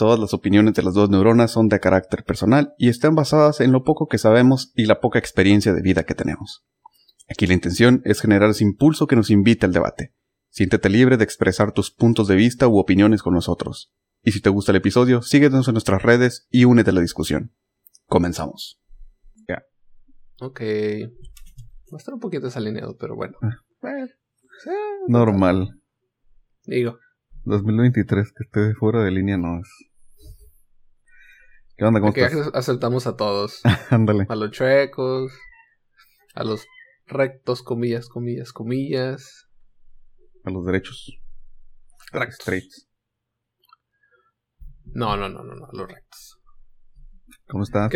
Todas las opiniones de las dos neuronas son de carácter personal y están basadas en lo poco que sabemos y la poca experiencia de vida que tenemos. Aquí la intención es generar ese impulso que nos invite al debate. Siéntete libre de expresar tus puntos de vista u opiniones con nosotros. Y si te gusta el episodio, síguenos en nuestras redes y únete a la discusión. Comenzamos. Ya. Ok. Va a estar un poquito desalineado, pero bueno. Ah. Normal. Digo. 2023 que esté fuera de línea no es. ¿Qué onda? ¿Cómo aceptamos a todos. Ándale. A los chuecos, a los rectos, comillas, comillas, comillas. A los derechos. Rectos. No, no, no, no, no, los rectos. ¿Cómo estás?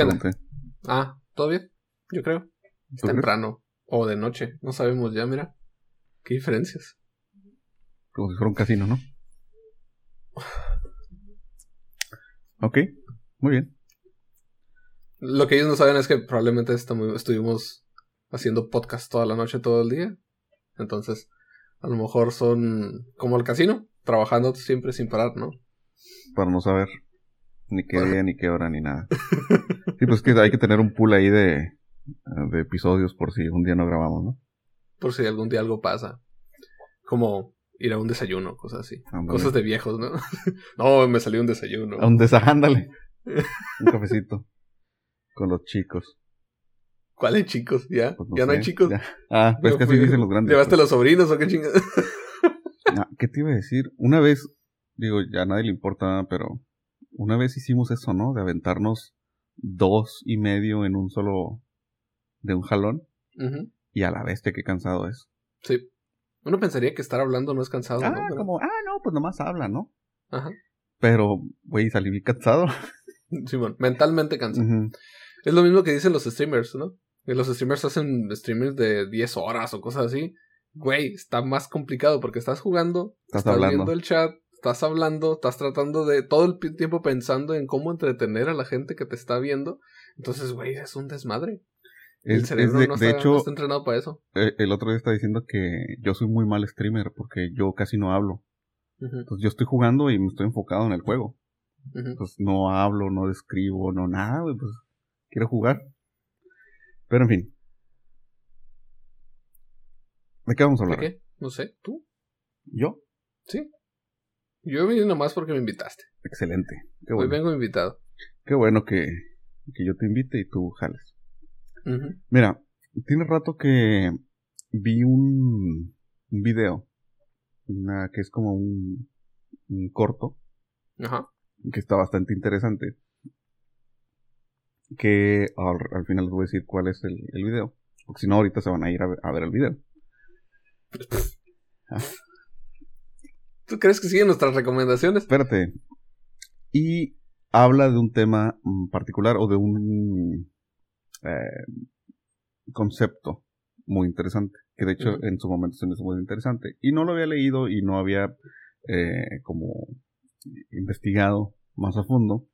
Ah, ¿todo bien? Yo creo. Es temprano. O de noche. No sabemos ya, mira. ¿Qué diferencias? Como si fuera un casino, ¿no? Ok, muy bien. Lo que ellos no saben es que probablemente estuvimos haciendo podcast toda la noche, todo el día. Entonces, a lo mejor son como el casino, trabajando siempre sin parar, ¿no? Para no saber ni qué día, ni qué hora, ni nada. sí, pues que hay que tener un pool ahí de, de episodios por si un día no grabamos, ¿no? Por si algún día algo pasa. Como ir a un desayuno, cosas así. Cosas de viejos, ¿no? no, me salió un desayuno. A un desayuno, un cafecito. Con los chicos. ¿Cuáles chicos? ¿Ya? Pues ¿Ya no hay chicos? Ah, pues que así dicen los grandes. ¿Llevaste pues. los sobrinos o qué chingados? Ah, ¿Qué te iba a decir? Una vez, digo, ya a nadie le importa, pero una vez hicimos eso, ¿no? De aventarnos dos y medio en un solo. de un jalón. Y a la bestia, qué cansado es. Sí. Uno pensaría que estar hablando no es cansado, ah, ¿no? como, ah, no, pues nomás habla, ¿no? Ajá. Pero, güey, salí bien cansado. Sí, bueno, mentalmente cansado. Es lo mismo que dicen los streamers, ¿no? Que los streamers hacen streamers de 10 horas o cosas así. Güey, está más complicado porque estás jugando, estás, viendo el chat, estás hablando, estás tratando de todo el tiempo pensando en cómo entretener a la gente que te está viendo. Entonces, güey, es un desmadre el cerebro de, no, está, hecho, entrenado para eso. Eh, el otro día está diciendo que yo soy muy mal streamer porque yo casi no hablo. Entonces yo estoy jugando y me estoy enfocado en el juego. Entonces no hablo, no describo, no nada, pues quiero jugar. Pero en fin. ¿De qué vamos a hablar? ¿De qué? No sé, ¿tú? ¿Yo? Sí. Yo vine nomás porque me invitaste. Excelente. Hoy vengo invitado. Qué bueno que, que yo te invite y tú jales. Mira, tiene rato que vi un, un video, una, que es como un, un corto, que está bastante interesante. Que al, final les voy a decir cuál es el, el video, porque si no ahorita se van a ir a ver, el video. Ah. ¿Tú crees que siguen nuestras recomendaciones? Espérate. Y habla de un tema particular o de un eh, concepto muy interesante, que de hecho en su momento se me hizo muy interesante. Y no lo había leído y no había eh, como investigado más a fondo,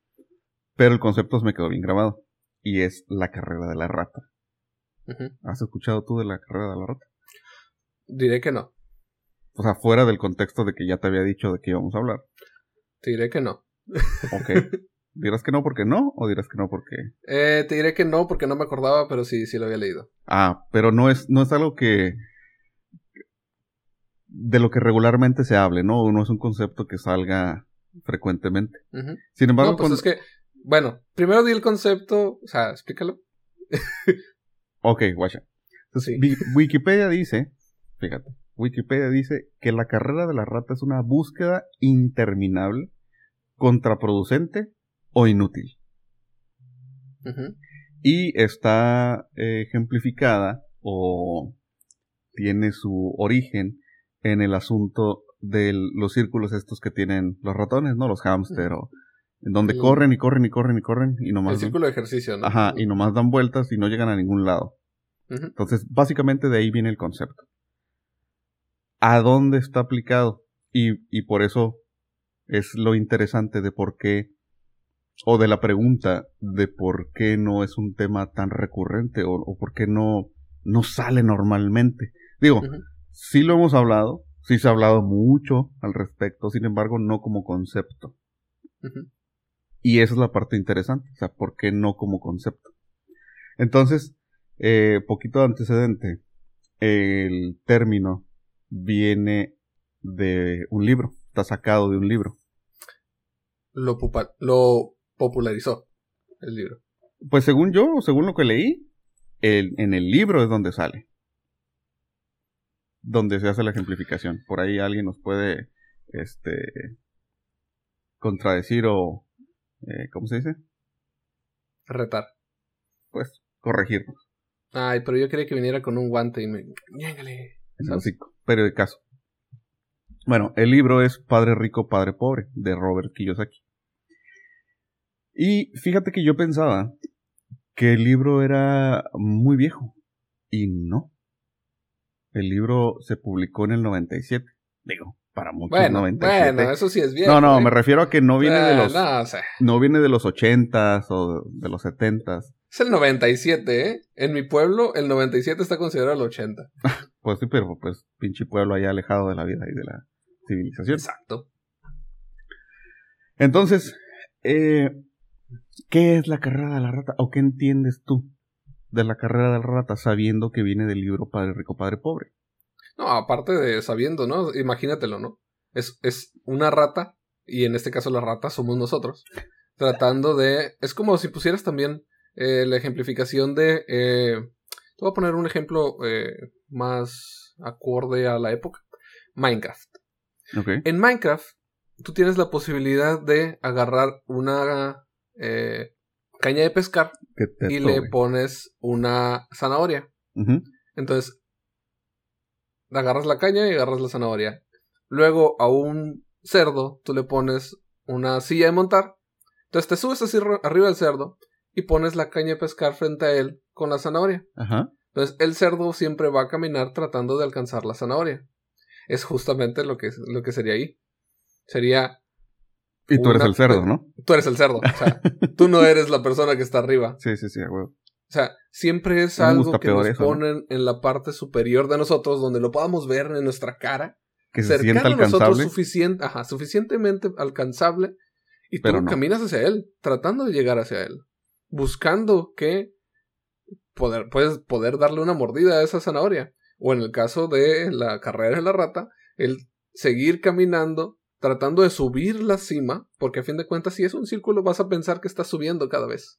pero el concepto me quedó bien grabado, y es la carrera de la rata. ¿Has escuchado tú de la carrera de la rata? Diré que no. O sea, fuera del contexto de que ya te había dicho de qué íbamos a hablar. Te diré que no. Ok. ¿Dirás que no porque no o dirás que no porque...? Eh, te diré que no porque no me acordaba, pero sí, sí lo había leído. Ah, pero no es, no es algo que... De lo que regularmente se hable, ¿no? No es un concepto que salga frecuentemente. Sin embargo... No, pues es que... Bueno, primero di el concepto, o sea, explícalo. ok, guacha. Wikipedia dice, fíjate, Wikipedia dice que la carrera de la rata es una búsqueda interminable, contraproducente o inútil. Y está eh, ejemplificada o tiene su origen en el asunto de los círculos estos que tienen los ratones, ¿no? Los hámster en donde corren y corren y corren y corren y nomás... El círculo de ejercicio, ¿no? Ajá, y nomás dan vueltas y no llegan a ningún lado. Entonces, básicamente de ahí viene el concepto. ¿A dónde está aplicado? Y, y por eso es lo interesante de por qué o de la pregunta de por qué no es un tema tan recurrente o, por qué no, no sale normalmente. Digo, sí lo hemos hablado, sí se ha hablado mucho al respecto, sin embargo, no como concepto. Y esa es la parte interesante, o sea, ¿por qué no como concepto? Entonces, eh, poquito de antecedente, el término viene de un libro, está sacado de un libro. Lo, lo popularizó el libro. Pues según yo, según lo que leí, en el libro es donde sale. Donde se hace la ejemplificación. Por ahí alguien nos puede este contradecir o eh, ¿cómo se dice? Retar. Pues corregirnos. Ay, pero yo quería que viniera con un guante y me... pero de caso. Bueno, el libro es Padre Rico, Padre Pobre, de Robert Kiyosaki. Y fíjate que yo pensaba que el libro era muy viejo. Y no. El libro se publicó en el 97. Digo, para muchos bueno, 97. Bueno, eso sí es viejo. No, no, ¿eh? me refiero a que no viene de los... No, no viene de los 80s o de los 70s. Es el 97, ¿eh? En mi pueblo, el 97 está considerado el 80. pues sí, pero pues pinche pueblo allá alejado de la vida y de la civilización. Exacto. Entonces, eh, ¿qué es la carrera de la rata? ¿O qué entiendes tú de la carrera de la rata sabiendo que viene del libro Padre Rico, Padre Pobre? No, aparte de sabiendo, ¿no? Imagínatelo, ¿no? Es, es una rata, y en este caso la rata somos nosotros, tratando de... Es como si pusieras también eh, la ejemplificación de... Eh, te voy a poner un ejemplo eh, más acorde a la época. Minecraft. En Minecraft, tú tienes la posibilidad de agarrar una caña de pescar y le pones una zanahoria. Entonces, agarras la caña y agarras la zanahoria. Luego a un cerdo tú le pones una silla de montar. Entonces te subes así arriba del cerdo y pones la caña de pescar frente a él con la zanahoria. Ajá. Entonces el cerdo siempre va a caminar tratando de alcanzar la zanahoria. Es justamente lo que, lo que sería ahí. Sería... Y tú eres el cerdo, ¿no? Tú eres el cerdo. O sea, tú no eres la persona que está arriba. Sí, sí, sí, güey. O sea, siempre es algo que nos ponen en la parte superior de nosotros, donde lo podamos ver en nuestra cara. Que se sienta a nosotros suficiente, ajá, suficientemente alcanzable. Y tú caminas hacia él, tratando de llegar hacia él buscando que poder, puedes poder darle una mordida a esa zanahoria. O en el caso de la carrera de la rata, el seguir caminando, tratando de subir la cima, porque a fin de cuentas, si es un círculo, vas a pensar que estás subiendo cada vez.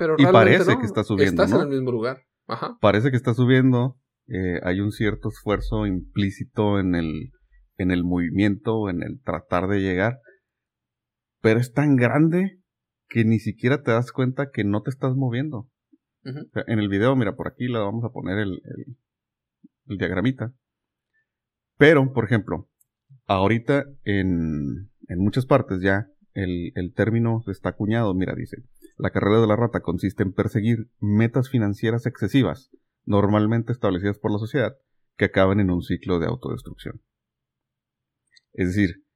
Pero y parece que está subiendo. Estás en el mismo lugar. Ajá. Parece que está subiendo. Eh, hay un cierto esfuerzo implícito en el, en el movimiento, en el tratar de llegar. Pero es tan grande que ni siquiera te das cuenta que no te estás moviendo. en el video, mira, por aquí le vamos a poner el, el, diagramita. Pero, por ejemplo, ahorita en, en muchas partes ya el, el término está acuñado. Mira, dice, la carrera de la rata consiste en perseguir metas financieras excesivas, normalmente establecidas por la sociedad, que acaban en un ciclo de autodestrucción. Es decir,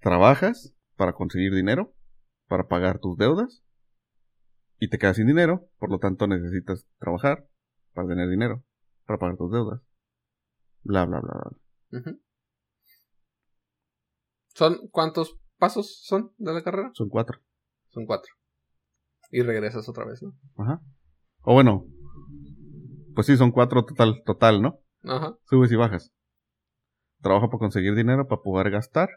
trabajas para conseguir dinero, para pagar tus deudas y te quedas sin dinero, por lo tanto necesitas trabajar para tener dinero, para pagar tus deudas. Bla, bla, bla, bla. ¿Son cuántos pasos son de la carrera? Son cuatro. Son cuatro. Y regresas otra vez, ¿no? Ajá. O bueno, pues sí, son cuatro total, total, ¿no? Ajá. Subes y bajas. Trabaja para conseguir dinero, para poder gastar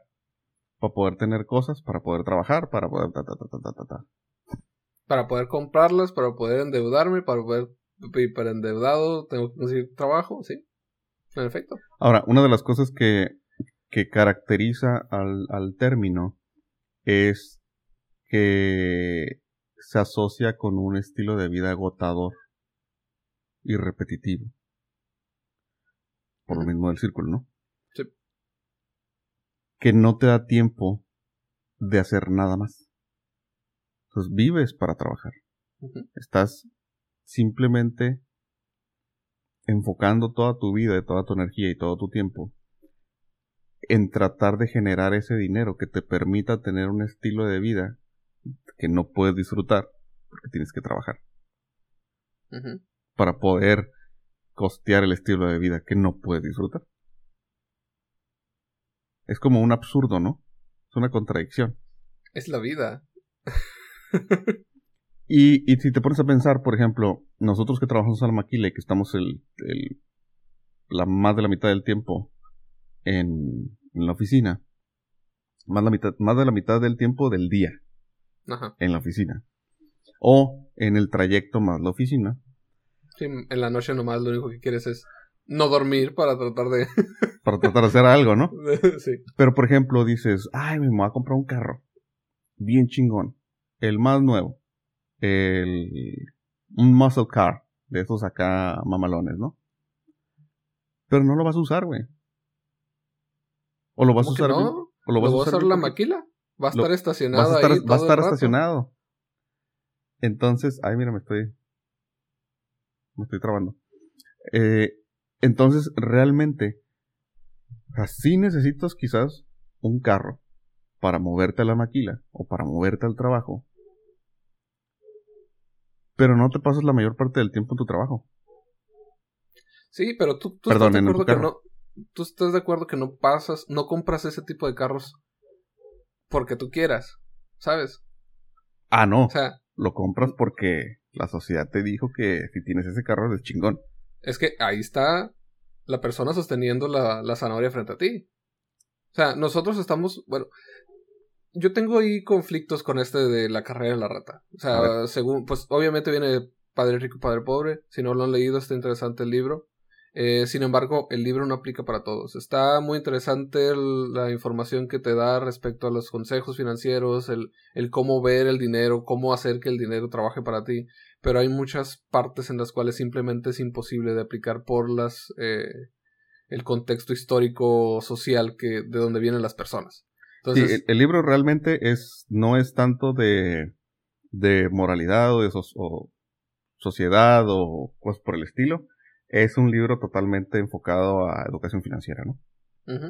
para poder tener cosas, para poder trabajar, para poder... para poder comprarlas, para poder endeudarme, para poder... Para endeudado tengo que conseguir trabajo, sí. En efecto. Ahora, una de las cosas que, que caracteriza al, al término es que se asocia con un estilo de vida agotador y repetitivo. Por lo mismo del círculo, ¿no? que no te da tiempo de hacer nada más. Entonces vives para trabajar. Estás simplemente enfocando toda tu vida, y toda tu energía y todo tu tiempo en tratar de generar ese dinero que te permita tener un estilo de vida que no puedes disfrutar porque tienes que trabajar. Para poder costear el estilo de vida que no puedes disfrutar. Es como un absurdo, ¿no? Es una contradicción. Es la vida. y, y, si te pones a pensar, por ejemplo, nosotros que trabajamos en la maquila y que estamos el, el, la más de la mitad del tiempo en, en la oficina, más, la mitad, más de la mitad del tiempo del día Ajá. en la oficina. O en el trayecto más la oficina. Sí, en la noche nomás lo único que quieres es no dormir para tratar de... para tratar de hacer algo, ¿no? sí. Pero por ejemplo dices, ay, me voy a comprar un carro. Bien chingón. El más nuevo. El... Un muscle car. De esos acá mamalones, ¿no? Pero no lo vas a usar, güey. O lo vas a usar. No? ¿O lo vas, a usar la maquila? Va a estar estacionado va a estar, ahí. Va a estar estacionado. Entonces, ay, mira, me estoy. Me estoy trabando. Eh, entonces, realmente, así necesitas quizás un carro para moverte a la maquila o para moverte al trabajo. Pero no te pasas la mayor parte del tiempo en tu trabajo. Sí, pero tú, tú estás de acuerdo que no. Tú estás de acuerdo que no pasas, no compras ese tipo de carros porque tú quieras, ¿sabes? Ah, no. O sea, lo compras porque la sociedad te dijo que si tienes ese carro es chingón. Es que ahí está la persona sosteniendo la, la zanahoria frente a ti. O sea, nosotros estamos, bueno, yo tengo ahí conflictos con este de la carrera de la rata. O sea, según, pues obviamente viene Padre Rico, Padre Pobre. Si no lo han leído, está interesante el libro. Eh, sin embargo, el libro no aplica para todos. Está muy interesante la información que te da respecto a los consejos financieros, el, el, cómo ver el dinero, cómo hacer que el dinero trabaje para ti. Pero hay muchas partes en las cuales simplemente es imposible de aplicar por las eh, el contexto histórico social que de donde vienen las personas. Entonces, sí, el, libro realmente es no es tanto de de moralidad o de o sociedad o cosas por el estilo es un libro totalmente enfocado a educación financiera, ¿no?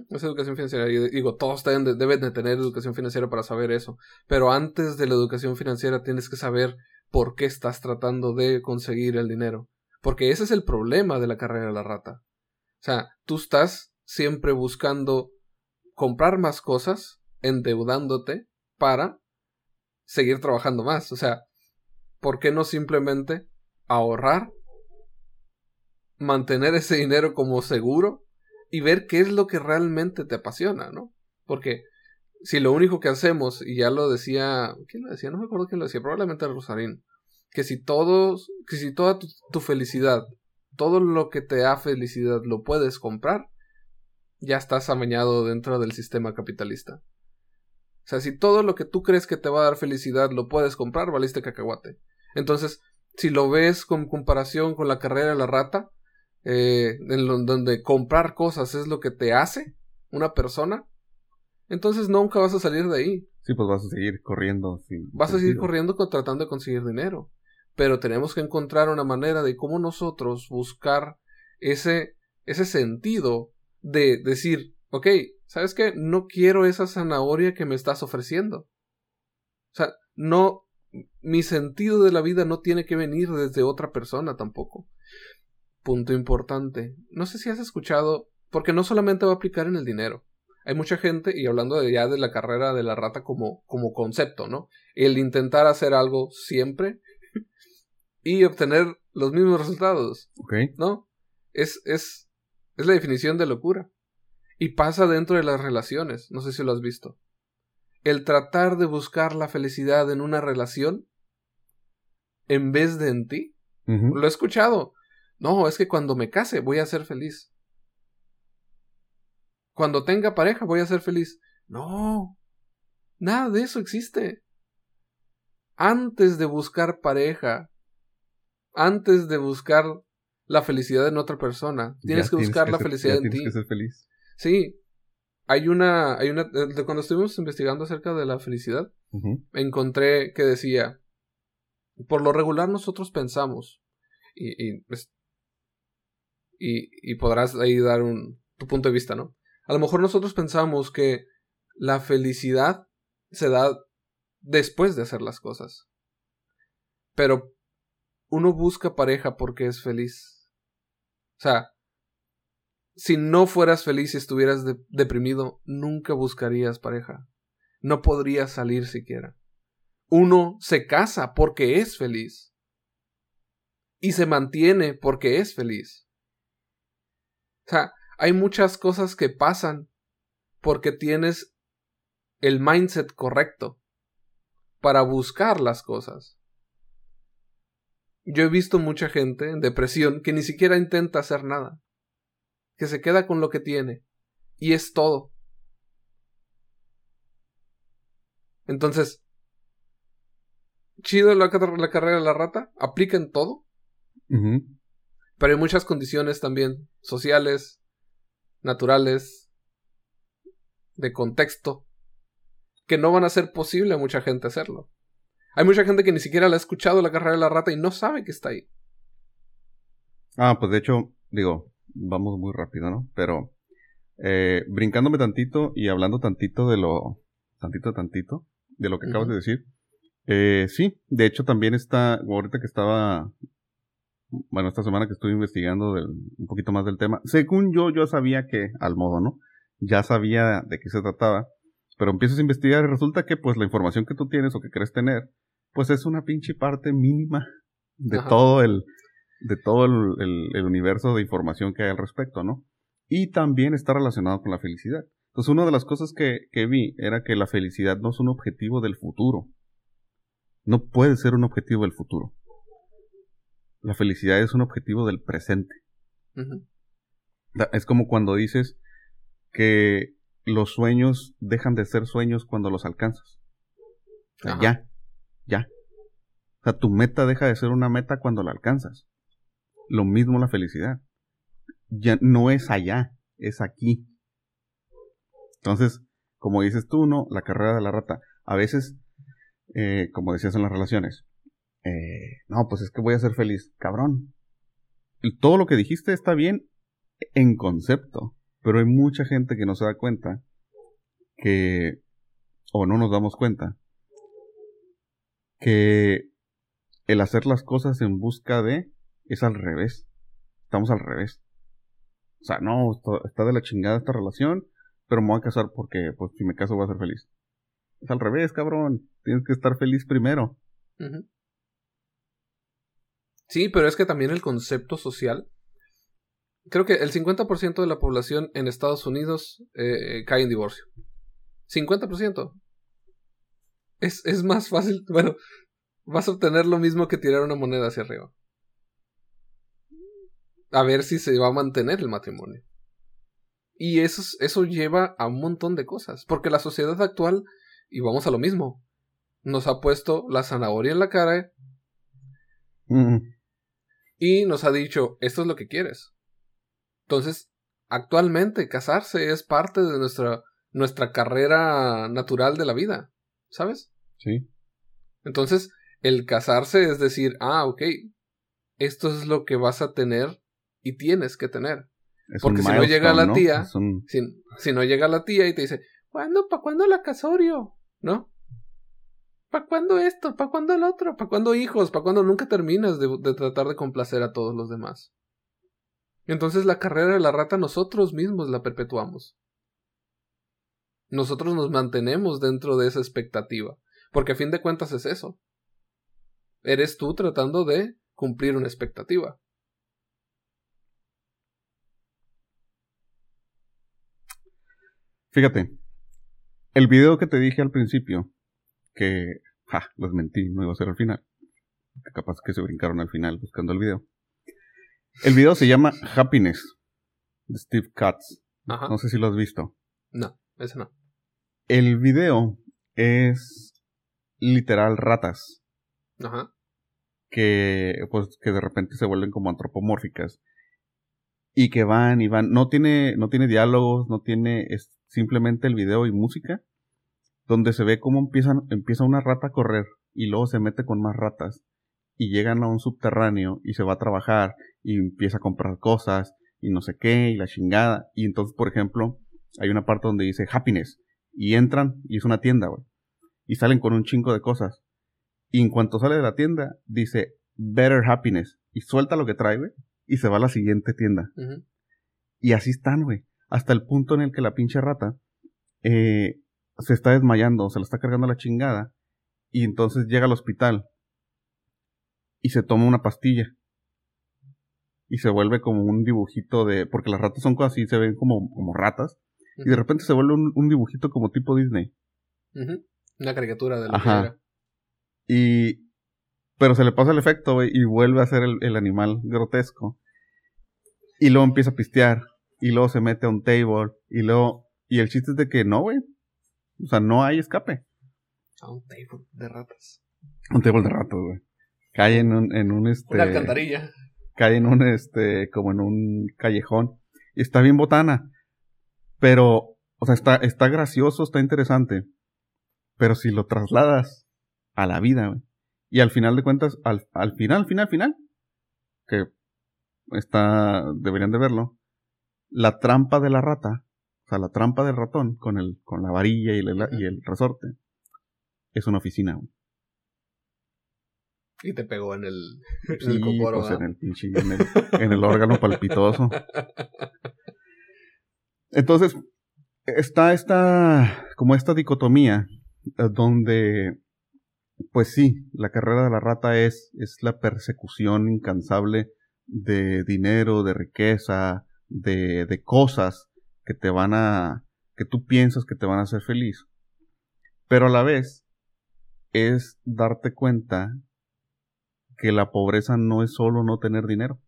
Es educación financiera. Y digo, todos deben de, deben de tener educación financiera para saber eso. Pero antes de la educación financiera tienes que saber por qué estás tratando de conseguir el dinero. Porque ese es el problema de la carrera de la rata. O sea, tú estás siempre buscando comprar más cosas, endeudándote para seguir trabajando más. O sea, ¿por qué no simplemente ahorrar mantener ese dinero como seguro y ver qué es lo que realmente te apasiona, ¿no? Porque si lo único que hacemos, y ya lo decía, ¿quién lo decía? No me acuerdo quién lo decía, probablemente Rosarín, que si todos, que si toda tu, tu felicidad, todo lo que te da felicidad lo puedes comprar, ya estás amañado dentro del sistema capitalista. O sea, si todo lo que tú crees que te va a dar felicidad lo puedes comprar, valiste cacahuate. Entonces, si lo ves con comparación con la carrera de la rata, eh, en donde comprar cosas es lo que te hace una persona, entonces nunca vas a salir de ahí. Sí, pues vas a seguir corriendo. vas a seguir corriendo tratando de conseguir dinero. Pero tenemos que encontrar una manera de cómo nosotros buscar ese, ese sentido de decir, ok, ¿sabes qué? No quiero esa zanahoria que me estás ofreciendo. O sea, no, mi sentido de la vida no tiene que venir desde otra persona tampoco punto importante. No sé si has escuchado, porque no solamente va a aplicar en el dinero. Hay mucha gente, y hablando de ya de la carrera de la rata como, como concepto, ¿no? El intentar hacer algo siempre y obtener los mismos resultados. Ok. ¿No? Es, es, es la definición de locura. Y pasa dentro de las relaciones. No sé si lo has visto. El tratar de buscar la felicidad en una relación en vez de en ti. Lo he escuchado. No, es que cuando me case voy a ser feliz. Cuando tenga pareja voy a ser feliz. No, nada de eso existe. Antes de buscar pareja, antes de buscar la felicidad en otra persona, tienes que buscar la felicidad en ti. Que ser feliz. Sí, hay una, hay una, cuando estuvimos investigando acerca de la felicidad, encontré que decía, por lo regular nosotros pensamos, y, y y, podrás ahí dar un, tu punto de vista, ¿no? A lo mejor nosotros pensamos que la felicidad se da después de hacer las cosas. Pero uno busca pareja porque es feliz. O sea, si no fueras feliz y estuvieras deprimido, nunca buscarías pareja. no podría salir siquiera. Uno se casa porque es feliz. Y se mantiene porque es feliz. O sea, hay muchas cosas que pasan porque tienes el mindset correcto para buscar las cosas. Yo he visto mucha gente en depresión que ni siquiera intenta hacer nada, que se queda con lo que tiene, y es todo. Entonces, chido la, carrera de la rata, aplica en todo, pero hay muchas condiciones también sociales, naturales, de contexto, que no van a ser posible a mucha gente hacerlo. Hay mucha gente que ni siquiera le ha escuchado la carrera de la rata y no sabe que está ahí. Ah, pues de hecho, digo, vamos muy rápido, ¿no? Pero eh, brincándome tantito y hablando tantito de lo, tantito, tantito, de lo que acabas de decir. Eh, sí, de hecho también está, ahorita que estaba, bueno, esta semana que estuve investigando un poquito más del tema, según yo, yo sabía que, al modo, ¿no? Ya sabía de qué se trataba, pero empiezas a investigar y resulta que pues la información que tú tienes o que crees tener, pues es una pinche parte mínima de todo el de todo el, universo de información que hay al respecto, ¿no? Y también está relacionado con la felicidad. Entonces, una de las cosas que, que vi era que la felicidad no es un objetivo del futuro. No puede ser un objetivo del futuro. La felicidad es un objetivo del presente. Es como cuando dices que los sueños dejan de ser sueños cuando los alcanzas. ya, ya. O sea, tu meta deja de ser una meta cuando la alcanzas. Lo mismo la felicidad. Ya no es allá, es aquí. Entonces, como dices tú, ¿no? La carrera de la rata. A veces, eh, como decías en las relaciones, eh, no, pues es que voy a ser feliz. Cabrón. Todo lo que dijiste está bien en concepto. Pero hay mucha gente que no se da cuenta que, o no nos damos cuenta, que el hacer las cosas en busca de es al revés. Estamos al revés. O sea, no, está de la chingada esta relación, pero me voy a casar porque, pues, si me caso voy a ser feliz. Es al revés, cabrón. Tienes que estar feliz primero. Sí, pero es que también el concepto social. Creo que el 50% de la población en Estados Unidos eh, cae en divorcio. 50%. Es, es más fácil. Bueno, vas a obtener lo mismo que tirar una moneda hacia arriba a ver si se va a mantener el matrimonio. Y eso, eso lleva a un montón de cosas, porque la sociedad actual, y vamos a lo mismo, nos ha puesto la zanahoria en la cara y nos ha dicho, esto es lo que quieres. Entonces, actualmente casarse es parte de nuestra, nuestra carrera natural de la vida, ¿sabes? Sí. Entonces, el casarse es decir, ah, ok, esto es lo que vas a tener y tienes que tener. Porque si no llega la tía, si, no llega la tía y te dice, ¿cuándo, pa' cuándo la casorio? ¿No? ¿Para cuándo esto? ¿Para cuándo el otro? ¿Para cuándo hijos? ¿Para cuándo nunca terminas de, de, tratar de complacer a todos los demás? Entonces la carrera de la rata nosotros mismos la perpetuamos. Nosotros nos mantenemos dentro de esa expectativa. Porque a fin de cuentas es eso. Eres tú tratando de cumplir una expectativa. Fíjate, el video que te dije al principio, que, ja, los mentí, no iba a ser al final. Capaz que se brincaron al final buscando el video. El video se llama Happiness, de Steve Katz. No sé si lo has visto. No, ese no. El video es literal ratas. Ajá. Que, pues, que de repente se vuelven como antropomórficas. Y que van y van. No tiene, no tiene diálogos, no tiene simplemente el video y música, donde se ve cómo empiezan, empieza una rata a correr y luego se mete con más ratas y llegan a un subterráneo y se va a trabajar y empieza a comprar cosas y no sé qué y la chingada. Y entonces, por ejemplo, hay una parte donde dice happiness y entran y es una tienda, güey. Y salen con un chingo de cosas. Y en cuanto sale de la tienda, dice better happiness y suelta lo que trae, güey, y se va a la siguiente tienda. Y así están, güey hasta el punto en el que la pinche rata eh, se está desmayando, se la está cargando la chingada, y entonces llega al hospital y se toma una pastilla. Y se vuelve como un dibujito de. Porque las ratas son así, se ven como, como ratas. Y de repente se vuelve un, dibujito como tipo Disney. Una caricatura de la Ajá. Y. Pero se le pasa el efecto, y vuelve a ser el, el, animal grotesco. Y luego empieza a pistear. Y luego se mete a un table. Y luego. Y el chiste es de que no, güey. O sea, no hay escape. A un table de ratas. Un table de ratas, güey. Cae en un, en un este. Una alcantarilla. Cae en un este. como en un callejón. Y está bien botana. Pero, o sea, está, está gracioso, está interesante. Pero si lo trasladas a la vida, güey. Y al final de cuentas, al, al final, final, final. Que está. deberían de verlo. La trampa de la rata. Sea, la trampa del ratón con el, con la varilla y el, y el resorte. Es una oficina, güey. Y te pegó en el, en el coporo, pues en el pinche, en el, órgano palpitoso. Entonces, está esta, como esta dicotomía, eh, donde, pues sí, la carrera de la rata es, es la persecución incansable de dinero, de riqueza, de, de cosas que te van a, que tú piensas que te van a hacer feliz. Pero a la vez, es darte cuenta que la pobreza no es solo no tener dinero.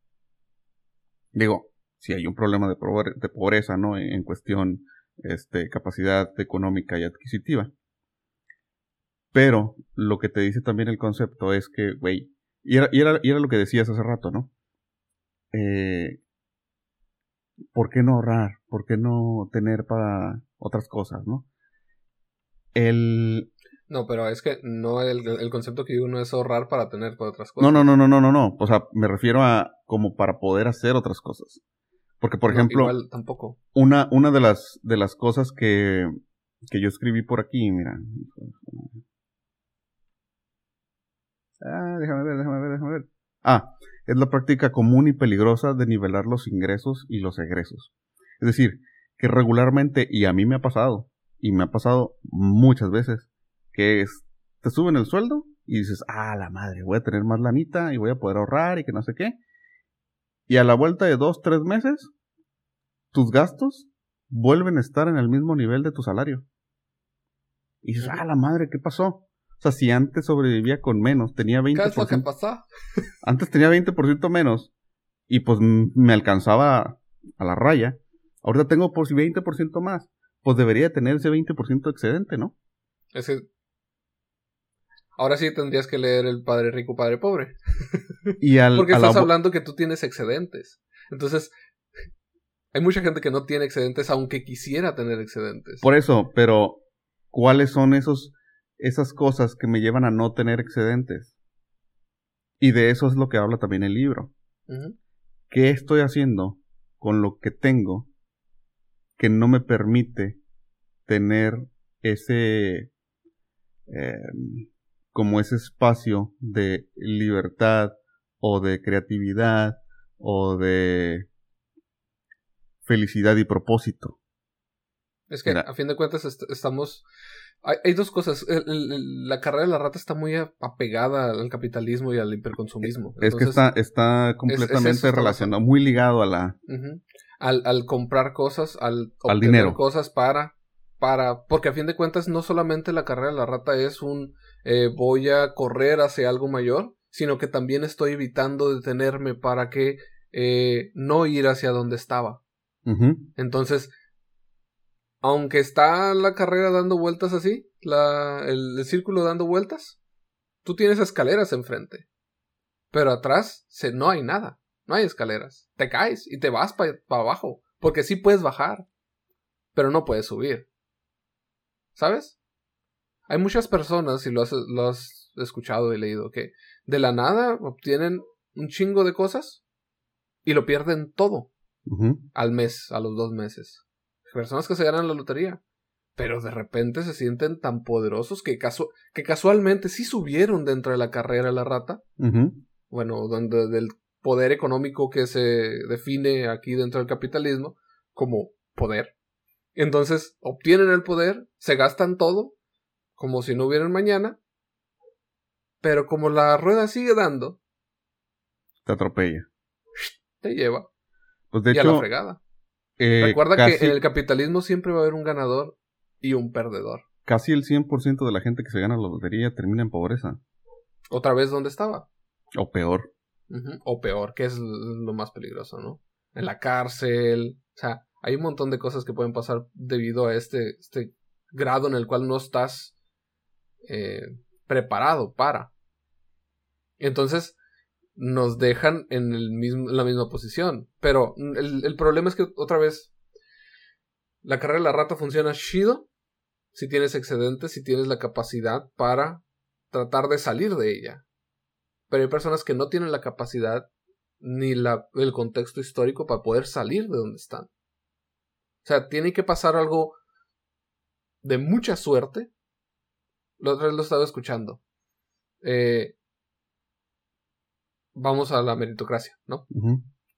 Digo, si hay un problema de, pobreza, ¿no? En, cuestión, este, capacidad económica y adquisitiva. Pero lo que te dice también el concepto es que, güey, y era, y, era, lo que decías hace rato, ¿no? Eh, ¿Por qué no ahorrar? ¿Por qué no tener para otras cosas, no? El, no, pero es que no el, el, concepto que digo no es ahorrar para tener para otras cosas. No, no, no, no, no, no, no. O sea, me refiero a como para poder hacer otras cosas. Porque, por ejemplo, igual, tampoco. Una, una de las de las cosas que, que yo escribí por aquí, mira. Ah, déjame ver, déjame ver, déjame ver. Ah, es la práctica común y peligrosa de nivelar los ingresos y los egresos. Es decir, que regularmente, y a mí me ha pasado, y me ha pasado muchas veces, que es, te suben el sueldo y dices, ah, la madre, voy a tener más lanita y voy a poder ahorrar y que no sé qué. Y a la vuelta de dos, tres meses, tus gastos vuelven a estar en el mismo nivel de tu salario. Y dices, ah, la madre, ¿qué pasó? Sea, si antes sobrevivía con menos, tenía 20%. ¿Qué es lo que pasó? antes tenía 20% menos y pues me alcanzaba a la raya. Ahorita tengo por si 20% más. Pues debería tener ese 20% excedente, ¿no? Es que Ahora sí tendrías que leer El Padre Rico, Padre Pobre. Y al, Porque estás hablando que tú tienes excedentes. Entonces, hay mucha gente que no tiene excedentes aunque quisiera tener excedentes. Por eso, pero ¿cuáles son esos, esas cosas que me llevan a no tener excedentes? Y de eso es lo que habla también el libro. ¿Qué estoy haciendo con lo que tengo que no me permite tener ese... Em, como ese espacio de libertad o de creatividad o de felicidad y propósito. Es que a fin de cuentas estamos... Hay, dos cosas. la carrera de la rata está muy apegada al capitalismo y al hiperconsumismo. es que está, está completamente relacionado, muy ligado a la... al, comprar cosas, al obtener dinero. cosas para, para... Porque a fin de cuentas no solamente la carrera de la rata es un eh, voy a correr hacia algo mayor, sino que también estoy evitando detenerme para que eh, no ir hacia donde estaba. Entonces, aunque está la carrera dando vueltas así, la, el, círculo dando vueltas, tú tienes escaleras enfrente. Pero atrás se, no hay nada, no hay escaleras. Te caes y te vas para abajo, porque sí puedes bajar, pero no puedes subir. ¿Sabes? Hay muchas personas, y lo has, escuchado y leído, que de la nada obtienen un chingo de cosas y lo pierden todo al mes, a los dos meses. Personas que se ganan la lotería, pero de repente se sienten tan poderosos que, que casualmente sí subieron dentro de la carrera la rata. Bueno, donde, del poder económico que se define aquí dentro del capitalismo como poder. Entonces obtienen el poder, se gastan todo, como si no hubieran mañana, pero como la rueda sigue dando, te atropella. Te lleva. Pues de y hecho, a la fregada. Eh, Recuerda casi, que en el capitalismo siempre va a haber un ganador y un perdedor. casi el 100% de la gente que se gana la lotería termina en pobreza. Otra vez, ¿dónde estaba? O peor. O peor, que es lo más peligroso, ¿no? En la cárcel. O sea, hay un montón de cosas que pueden pasar debido a este, este grado en el cual no estás eh, preparado para. Entonces, nos dejan en, el mismo, la misma posición. Pero el, el problema es que, otra vez, la carrera de la rata funciona chido si tienes excedentes, si tienes la capacidad para tratar de salir de ella. Pero hay personas que no tienen la capacidad ni la, el contexto histórico para poder salir de donde están. O sea, tiene que pasar algo de mucha suerte. La otra vez lo estaba escuchando. Eh, vamos a la meritocracia, ¿no?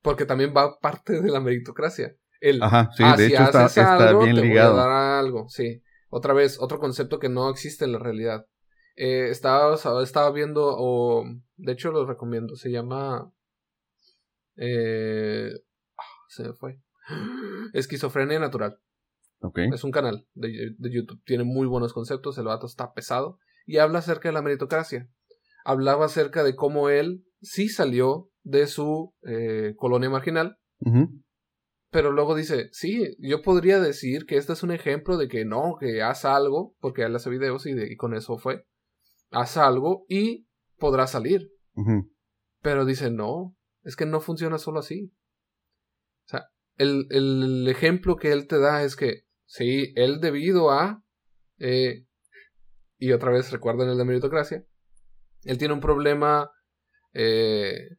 Porque también va parte de la meritocracia. El, Ajá, sí, ah, de si hecho está, haces está algo, bien te ligado. Voy a dar algo, sí. Otra vez, otro concepto que no existe en la realidad. Eh, estaba, estaba viendo, o de hecho lo recomiendo, se llama. Eh, ah, se me fue. Esquizofrenia natural. Es un canal de, de YouTube. Tiene muy buenos conceptos. El vato está pesado. Y habla acerca de la meritocracia. Hablaba acerca de cómo él sí salió de su eh, colonia marginal pero luego dice, sí, yo podría decir que este es un ejemplo de que no, que haz algo, porque él hace videos y, de- y con eso fue, haz algo y podrás salir. Pero dice, no, es que no funciona solo así. O sea, el, el ejemplo que él te da es que, sí, él debido a, eh, y otra vez recuerden el de meritocracia, él tiene un problema eh,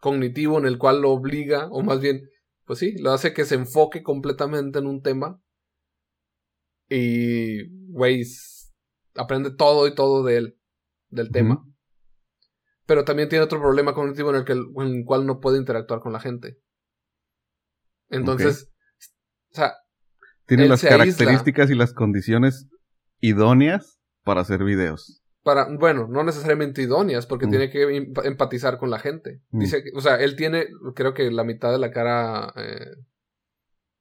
cognitivo en el cual lo obliga, o más bien, pues sí, lo hace que se enfoque completamente en un tema. Y, güey, aprende todo y todo de él, del tema. Pero también tiene otro problema cognitivo en el, que, en el cual no puede interactuar con la gente. Entonces, o sea, Tiene las se aísla. características y las condiciones idóneas para hacer videos. para, bueno, no necesariamente idóneas, porque Mm. tiene que em- empatizar con la gente. Mm. Dice, que- o sea, él tiene, creo que la mitad de la cara eh,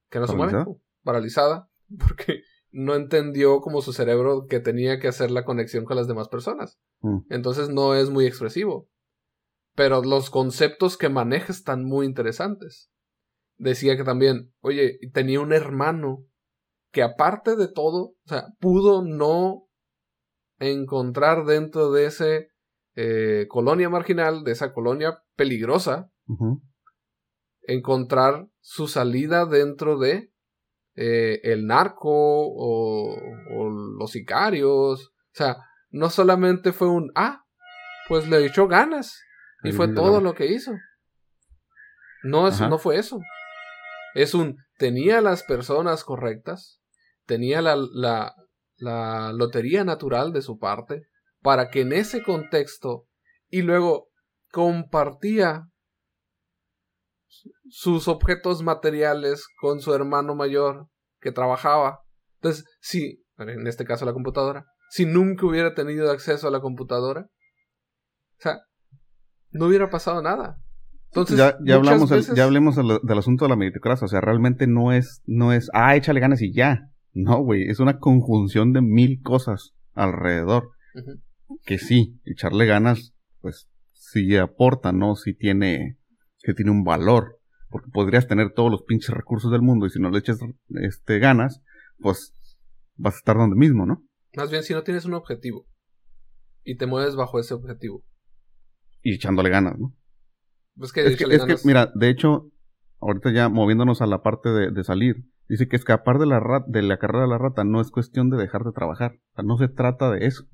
que no se mueve, ¿Paralizada? paralizada, porque no entendió como su cerebro que tenía que hacer la conexión con las demás personas. Mm. Entonces no es muy expresivo. Pero los conceptos que maneja están muy interesantes. Decía que también, oye, tenía un hermano que aparte de todo, o sea, pudo no encontrar dentro de ese eh, colonia marginal, de esa colonia peligrosa, encontrar su salida dentro de eh, el narco o, o los sicarios. O sea, no solamente fue un, ah, pues le echó ganas y Ahí fue todo la- lo que hizo. No, es, no fue eso. Es un, tenía las personas correctas, tenía la, la, la lotería natural de su parte, para que en ese contexto, y luego compartía sus objetos materiales con su hermano mayor que trabajaba. Entonces, si, en este caso la computadora, si nunca hubiera tenido acceso a la computadora, o sea, no hubiera pasado nada. Entonces, ya, ya hablamos, veces- ya hablemos del, del asunto de la meritocracia. O sea, realmente no es, no es, ah, échale ganas y ya. No, güey, es una conjunción de mil cosas alrededor. Que sí, echarle ganas, pues sí aporta, ¿no? Sí tiene, que tiene un valor. Porque podrías tener todos los pinches recursos del mundo y si no le echas este, ganas, pues vas a estar donde mismo, ¿no? Más bien, si no tienes un objetivo y te mueves bajo ese objetivo, Y echándole ganas, ¿no? pues que, Es que, es que, mira, de hecho, ahorita ya moviéndonos a la parte de, de salir, dice que escapar de la, rat- de la carrera de la rata no es cuestión de dejar de trabajar. O sea, no se trata de eso.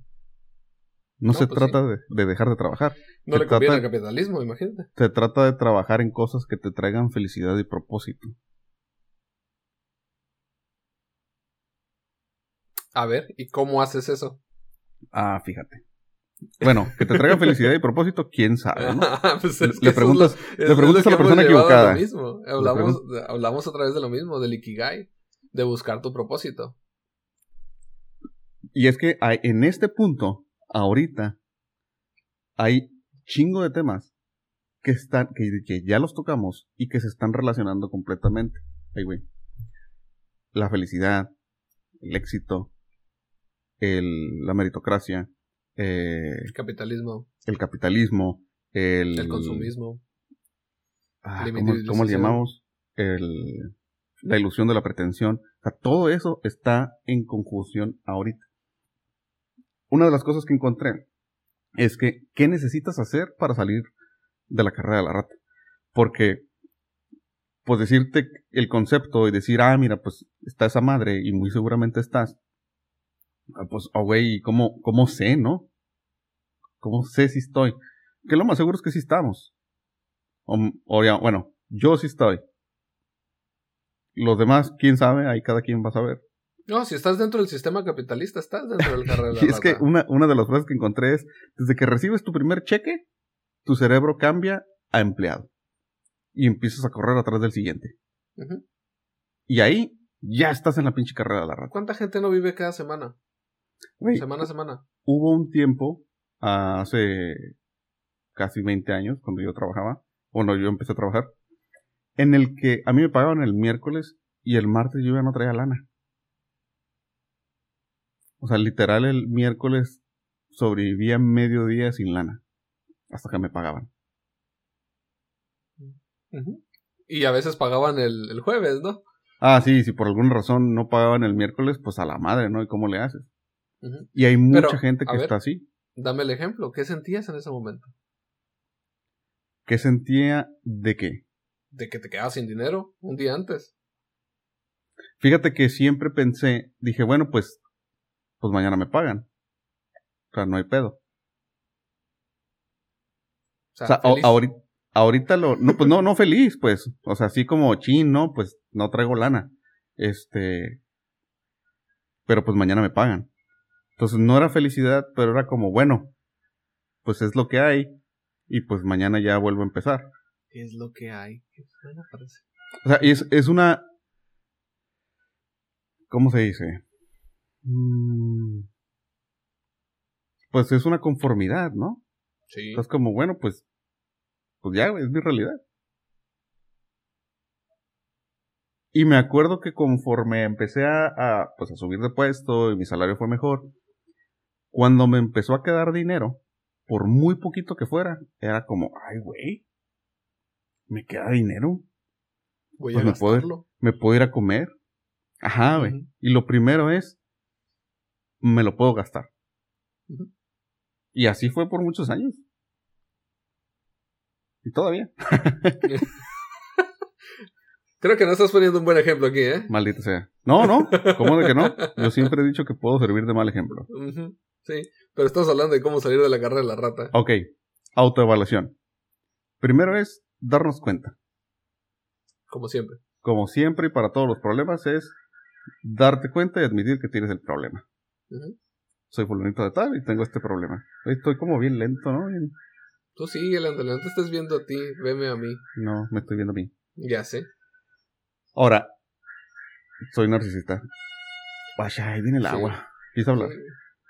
No, No, se pues trata de, de dejar de trabajar. no se le conviene trata- al capitalismo, imagínate. Se trata de trabajar en cosas que te traigan felicidad y propósito. A ver, ¿y cómo haces eso? Ah, fíjate. Bueno, que te traiga felicidad y propósito, quién sabe, ¿no? pues le, preguntas, le preguntas a la persona equivocada. Mismo. Hablamos, hablamos otra vez de lo mismo, del Ikigai, de buscar tu propósito. Y es que hay, en este punto, ahorita, hay chingo de temas que están, que, que ya los tocamos y que se están relacionando completamente. Ay, güey. La felicidad, el éxito, el, la meritocracia, eh, el capitalismo. El capitalismo, el... El consumismo. Ah, ¿cómo, le llamamos? El, la ilusión de la pretensión. O sea, todo eso está en conjunción ahorita. Una de las cosas que encontré es que, ¿qué necesitas hacer para salir de la carrera de la rata? Porque, pues decirte el concepto y decir, ah, mira, pues está esa madre y muy seguramente estás, pues, oh, güey, ¿cómo, ¿cómo sé, no? ¿Cómo sé si estoy? Que lo más seguro es que sí estamos. O, ya, bueno, yo sí estoy. Los demás, quién sabe, ahí cada quien va a saber. No, si estás dentro del sistema capitalista, estás dentro del carrera. y es que una, una de las frases que encontré es, desde que recibes tu primer cheque, tu cerebro cambia a empleado. Y empiezas a correr atrás del siguiente. Y ahí ya estás en la pinche carrera de la rata. ¿Cuánta gente no vive cada semana? Semana a semana. Hubo un tiempo, hace casi 20 años, cuando yo trabajaba, bueno, yo empecé a trabajar, en el que a mí me pagaban el miércoles y el martes yo ya no traía lana. O sea, literal el miércoles sobrevivía medio día sin lana. Hasta que me pagaban. Y a veces pagaban el, el, jueves, ¿no? Ah, sí, si por alguna razón no pagaban el miércoles, pues a la madre, ¿no? ¿Y cómo le haces? Y hay mucha gente que está así. Dame el ejemplo. ¿Qué sentías en ese momento? ¿Qué sentía de qué? De que te quedabas sin dinero un día antes. Fíjate que siempre pensé, dije, bueno, pues, pues mañana me pagan. O sea, no hay pedo. O sea, ahorita, lo, no, pues no, no feliz, pues. O sea, así como chin, no, pues no traigo lana. Este, pero pues mañana me pagan. Entonces no era felicidad, pero era como, bueno, pues es lo que hay y pues mañana ya vuelvo a empezar. Es lo que hay. O sea, es, es una... ¿Cómo se dice? Mm, pues es una conformidad, ¿no? Sí. Entonces como, bueno, pues, pues ya, es mi realidad. Y me acuerdo que conforme empecé a, a, pues a subir de puesto y mi salario fue mejor, cuando me empezó a quedar dinero, por muy poquito que fuera, era como, ay, güey, me queda dinero. Voy pues a me puedo, me puedo ir a comer. Ajá, güey. Y lo primero es, me lo puedo gastar. Y así fue por muchos años. Y todavía. Creo que no estás poniendo un buen ejemplo aquí, ¿eh? Maldito sea. No, no. ¿Cómo de que no? Yo siempre he dicho que puedo servir de mal ejemplo. Sí, pero estamos hablando de cómo salir de la carrera de la rata. Ok, autoevaluación. Primero es darnos cuenta. Como siempre. Como siempre y para todos los problemas es darte cuenta y admitir que tienes el problema. Soy fulanito de tal y tengo este problema. Estoy como bien lento, ¿no? Tú sigue lento, no te estás viendo a ti, veme a mí. No, me estoy viendo a mí. Ya sé. Ahora, soy narcisista. Vaya, ahí viene el agua. Quise hablar.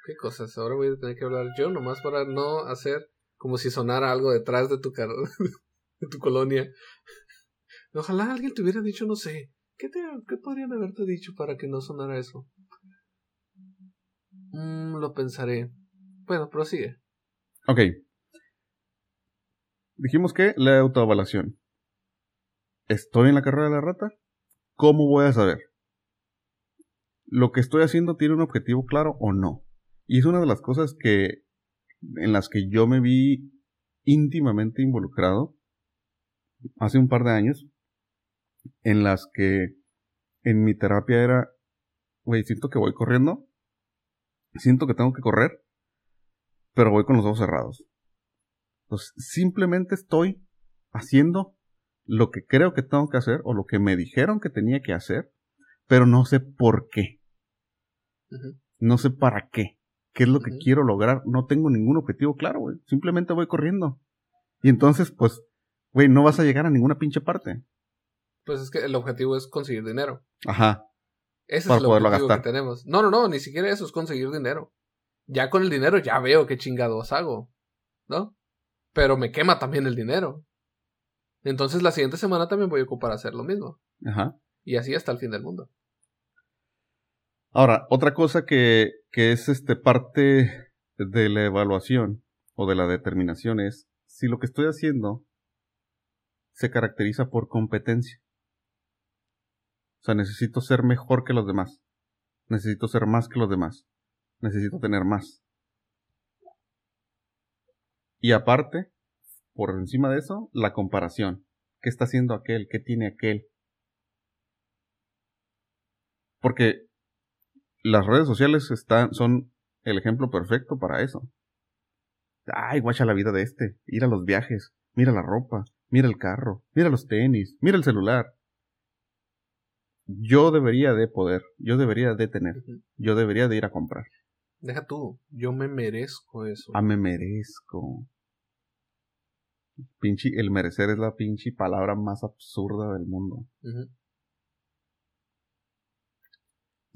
¿Qué cosas? Ahora voy a tener que hablar yo nomás para no hacer como si sonara algo detrás de tu, de tu colonia. Ojalá alguien te hubiera dicho, no sé, ¿qué, te, ¿qué podrían haberte dicho para que no sonara eso? Mm, lo pensaré. Bueno, prosigue. Ok. Dijimos que la autoevaluación. ¿Estoy en la carrera de la rata? ¿Cómo voy a saber? ¿Lo que estoy haciendo tiene un objetivo claro o no? Y es una de las cosas que en las que yo me vi íntimamente involucrado hace un par de años, en las que en mi terapia era, güey, siento que voy corriendo, siento que tengo que correr, pero voy con los ojos cerrados. Entonces, simplemente estoy haciendo lo que creo que tengo que hacer o lo que me dijeron que tenía que hacer, pero no sé por qué. No sé para qué ¿Qué es lo que quiero lograr? No tengo ningún objetivo claro, güey. Simplemente voy corriendo. Y entonces, pues, güey, no vas a llegar a ninguna pinche parte. Pues es que el objetivo es conseguir dinero. Ajá. Ese es el objetivo que tenemos. No, no, no, ni siquiera eso es conseguir dinero. Ya con el dinero ya veo qué chingados hago. ¿No? Pero me quema también el dinero. Entonces la siguiente semana también voy a ocupar hacer lo mismo. Ajá. Y así hasta el fin del mundo. Ahora, otra cosa que, es este parte de la evaluación o de la determinación es si lo que estoy haciendo se caracteriza por competencia. O sea, necesito ser mejor que los demás. Necesito ser más que los demás. Necesito tener más. Y aparte, por encima de eso, la comparación. ¿Qué está haciendo aquel? ¿Qué tiene aquel? Porque las redes sociales están, son el ejemplo perfecto para eso. Ay, guacha la vida de este. Ir a los viajes. Mira la ropa. Mira el carro. Mira los tenis. Mira el celular. Yo debería de poder. Yo debería de tener. Yo debería de ir a comprar. Deja tú. Yo me merezco eso. Ah, me merezco. Pinche, el merecer es la pinche palabra más absurda del mundo.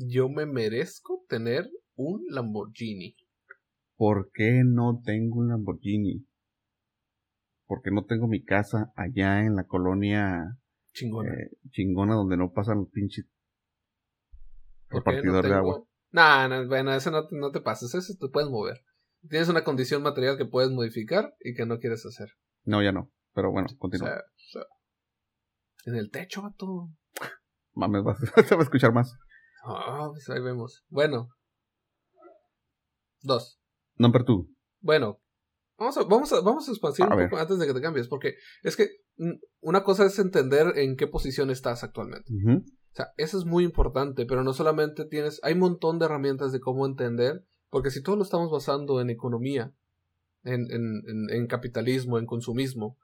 Yo me merezco tener un Lamborghini. ¿Por qué no tengo un Lamborghini? Porque no tengo mi casa allá en la colonia chingona, eh, chingona donde no pasan los pinches repartidor de agua. Nah, no, bueno, eso no, no te pases, eso te puedes mover. Tienes una condición material que puedes modificar y que no quieres hacer. No, ya no. Pero bueno, continúa. en el techo, vato. Mames, vas, a escuchar más. Ah, pues ahí vemos. Bueno. Dos. Number two. Bueno. Vamos a, vamos a, vamos a expandir un poco antes de que te cambies, porque es que una cosa es entender en qué posición estás actualmente. O sea, eso es muy importante, pero no solamente tienes, hay un montón de herramientas de cómo entender, porque si todo lo estamos basando en economía, en, en, en, capitalismo, en consumismo.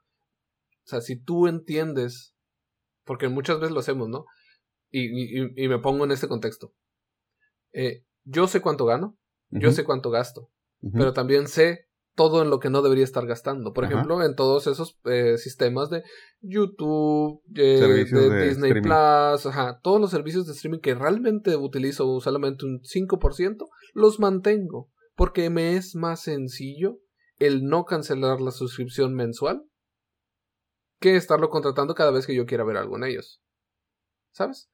O sea, si tú entiendes, porque muchas veces lo hacemos, ¿no? Y, y, me pongo en este contexto. Eh, yo sé cuánto gano, yo sé cuánto gasto, pero también sé todo en lo que no debería estar gastando. Por ejemplo, en todos esos eh, sistemas de YouTube, eh, de, Disney Plus, ajá, todos los servicios de streaming que realmente utilizo solamente un 5%, los mantengo. Porque me es más sencillo el no cancelar la suscripción mensual que estarlo contratando cada vez que yo quiera ver algo en ellos. ¿Sabes?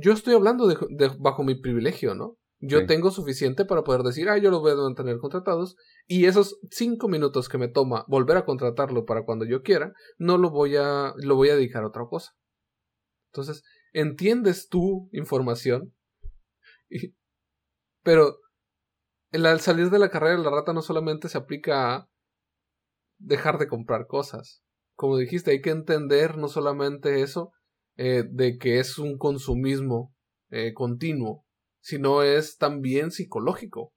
Yo estoy hablando de, bajo mi privilegio, ¿no? Yo tengo suficiente para poder decir, ah, yo los voy a mantener contratados y esos cinco minutos que me toma volver a contratarlo para cuando yo quiera, no lo voy a, lo voy a dedicar a otra cosa. Entonces, entiendes tu información, pero el al salir de la carrera de la rata no solamente se aplica a dejar de comprar cosas. Como dijiste, hay que entender no solamente eso eh, de que es un consumismo eh, continuo, sino es también psicológico.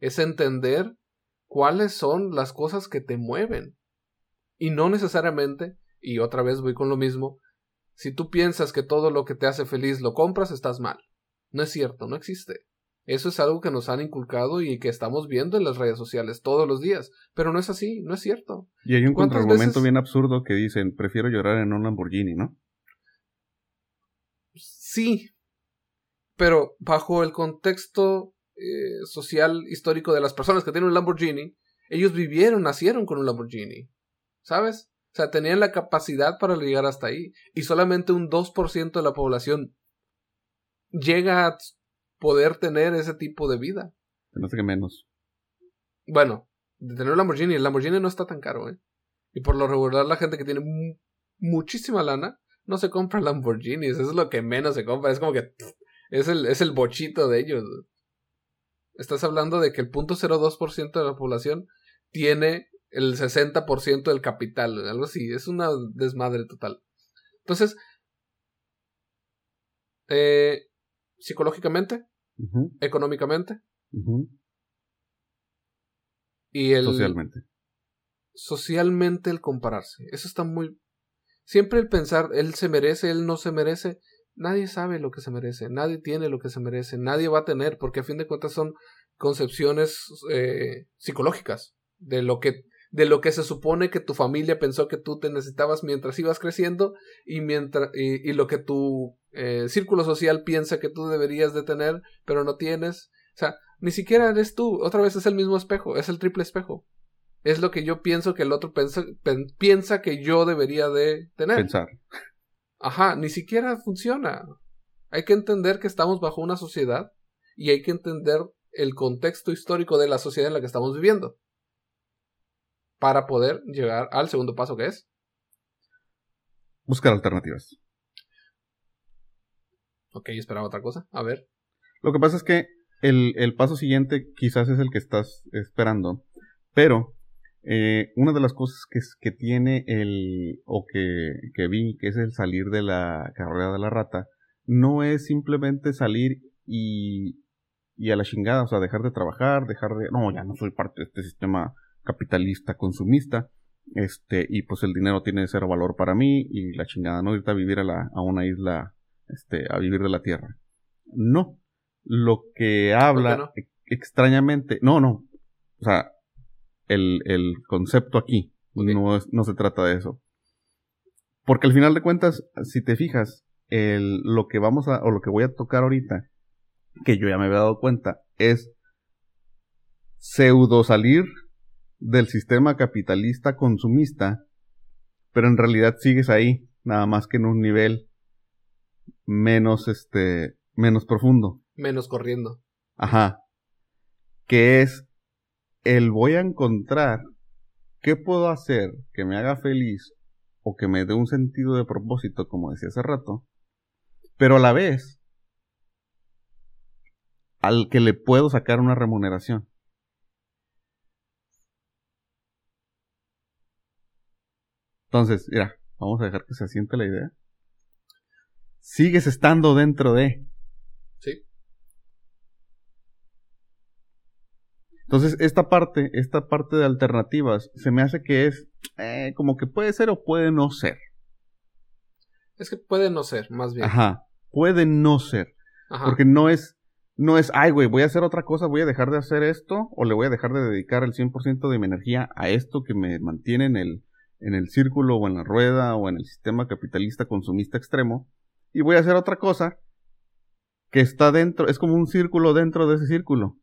Es entender cuáles son las cosas que te mueven. Y no necesariamente, y otra vez voy con lo mismo, si tú piensas que todo lo que te hace feliz lo compras, estás mal. No es cierto, no existe. Eso es algo que nos han inculcado y que estamos viendo en las redes sociales todos los días. Pero no es así, no es cierto. Y hay un contraargumento bien absurdo que dicen, prefiero llorar en un Lamborghini, ¿no? Sí, pero bajo el contexto eh, social histórico de las personas que tienen un Lamborghini, ellos vivieron, nacieron con un Lamborghini. ¿Sabes? O sea, tenían la capacidad para llegar hasta ahí. Y solamente un 2% de la población llega a poder tener ese tipo de vida. No sé qué menos. Bueno, de tener un Lamborghini, el Lamborghini no está tan caro, ¿eh? Y por lo regular la gente que tiene muchísima lana no se compra Lamborghinis, eso es lo que menos se compra, es como que es el, es el bochito de ellos. Estás hablando de que el 0.02% de la población tiene el 60% del capital, algo así, es una desmadre total. Entonces, eh, psicológicamente, económicamente y el socialmente. Socialmente el compararse. Eso está muy siempre el pensar él se merece, él no se merece. Nadie sabe lo que se merece, nadie tiene lo que se merece, nadie va a tener, porque a fin de cuentas son concepciones eh, psicológicas de lo que de lo que se supone que tu familia pensó que tú te necesitabas mientras ibas creciendo y mientras y, lo que tu eh, círculo social piensa que tú deberías de tener pero no tienes o sea ni siquiera eres tú otra vez es el mismo espejo es el triple espejo es lo que yo pienso que el otro piensa, piensa que yo debería de tener pensar ajá ni siquiera funciona hay que entender que estamos bajo una sociedad y hay que entender el contexto histórico de la sociedad en la que estamos viviendo para poder llegar al segundo paso que es buscar alternativas. Ok, esperaba otra cosa. A ver. Lo que pasa es que el, paso siguiente quizás es el que estás esperando, pero eh, una de las cosas que, que tiene el, o que, que vi, que es el salir de la carrera de la rata, no es simplemente salir y, y a la chingada, o sea, dejar de trabajar, dejar de, no, ya no soy parte de este sistema capitalista, consumista, este, y pues el dinero tiene cero valor para mí y la chingada, no irte a vivir a, la, a una isla, este, a vivir de la tierra. No. Lo que habla extrañamente, no, no, o sea, el, el concepto aquí no, no se trata de eso. Porque al final de cuentas, si te fijas, el, lo que vamos a, o lo que voy a tocar ahorita, que yo ya me había dado cuenta, es pseudo salir del sistema capitalista consumista, pero en realidad sigues ahí, nada más que en un nivel menos, este, menos profundo. Menos corriendo. Ajá. Que es el voy a encontrar qué puedo hacer que me haga feliz o que me dé un sentido de propósito, como decía hace rato, pero a la vez al que le puedo sacar una remuneración. Entonces, mira, vamos a dejar que se asiente la idea. Sigues estando dentro de. Sí. Entonces, esta parte, esta parte de alternativas, se me hace que es eh, como que puede ser o puede no ser. Es que puede no ser, más bien. Ajá, puede no ser. Ajá. Porque no es, no es, ay, güey, voy a hacer otra cosa, voy a dejar de hacer esto, o le voy a dejar de dedicar el 100% de mi energía a esto que me mantiene en el, en el círculo o en la rueda o en el sistema capitalista consumista extremo y voy a hacer otra cosa que está dentro, es como un círculo dentro de ese círculo.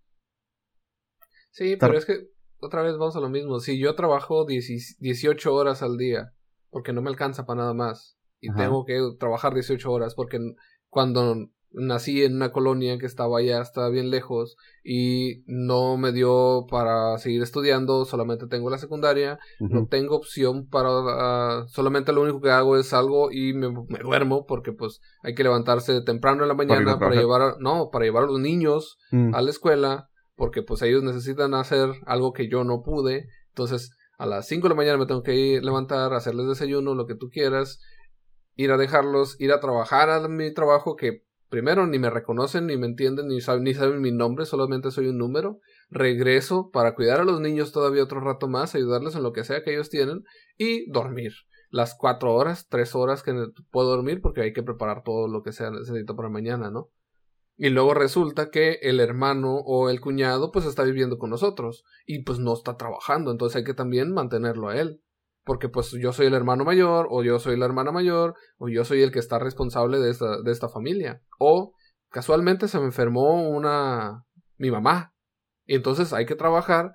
Sí, pero es que otra vez vamos a lo mismo. Si yo trabajo 18 horas al día, porque no me alcanza para nada más, y tengo que trabajar 18 horas, porque cuando nací en una colonia que estaba allá, estaba bien lejos y no me dio para seguir estudiando, solamente tengo la secundaria, no tengo opción para, ah, solamente lo único que hago es algo y me, duermo porque pues hay que levantarse temprano en la mañana para, llevar, no, para llevar a los niños mm. a la escuela porque pues ellos necesitan hacer algo que yo no pude, entonces a las 5 de la mañana me tengo que ir, levantar, hacerles desayuno, lo que tú quieras, ir a dejarlos, ir a trabajar a mi trabajo que primero ni me reconocen, ni me entienden, ni saben, ni saben mi nombre, solamente soy un número. Regreso para cuidar a los niños todavía otro rato más, ayudarles en lo que sea que ellos tienen y dormir. Las cuatro horas, tres horas que puedo dormir porque hay que preparar todo lo que sea necesito para mañana, ¿no? Y luego resulta que el hermano o el cuñado pues está viviendo con nosotros y pues no está trabajando, entonces hay que también mantenerlo a él porque pues yo soy el hermano mayor, o yo soy la hermana mayor, o yo soy el que está responsable de esta, de esta familia. O casualmente se me enfermó una mi mamá. Y entonces hay que trabajar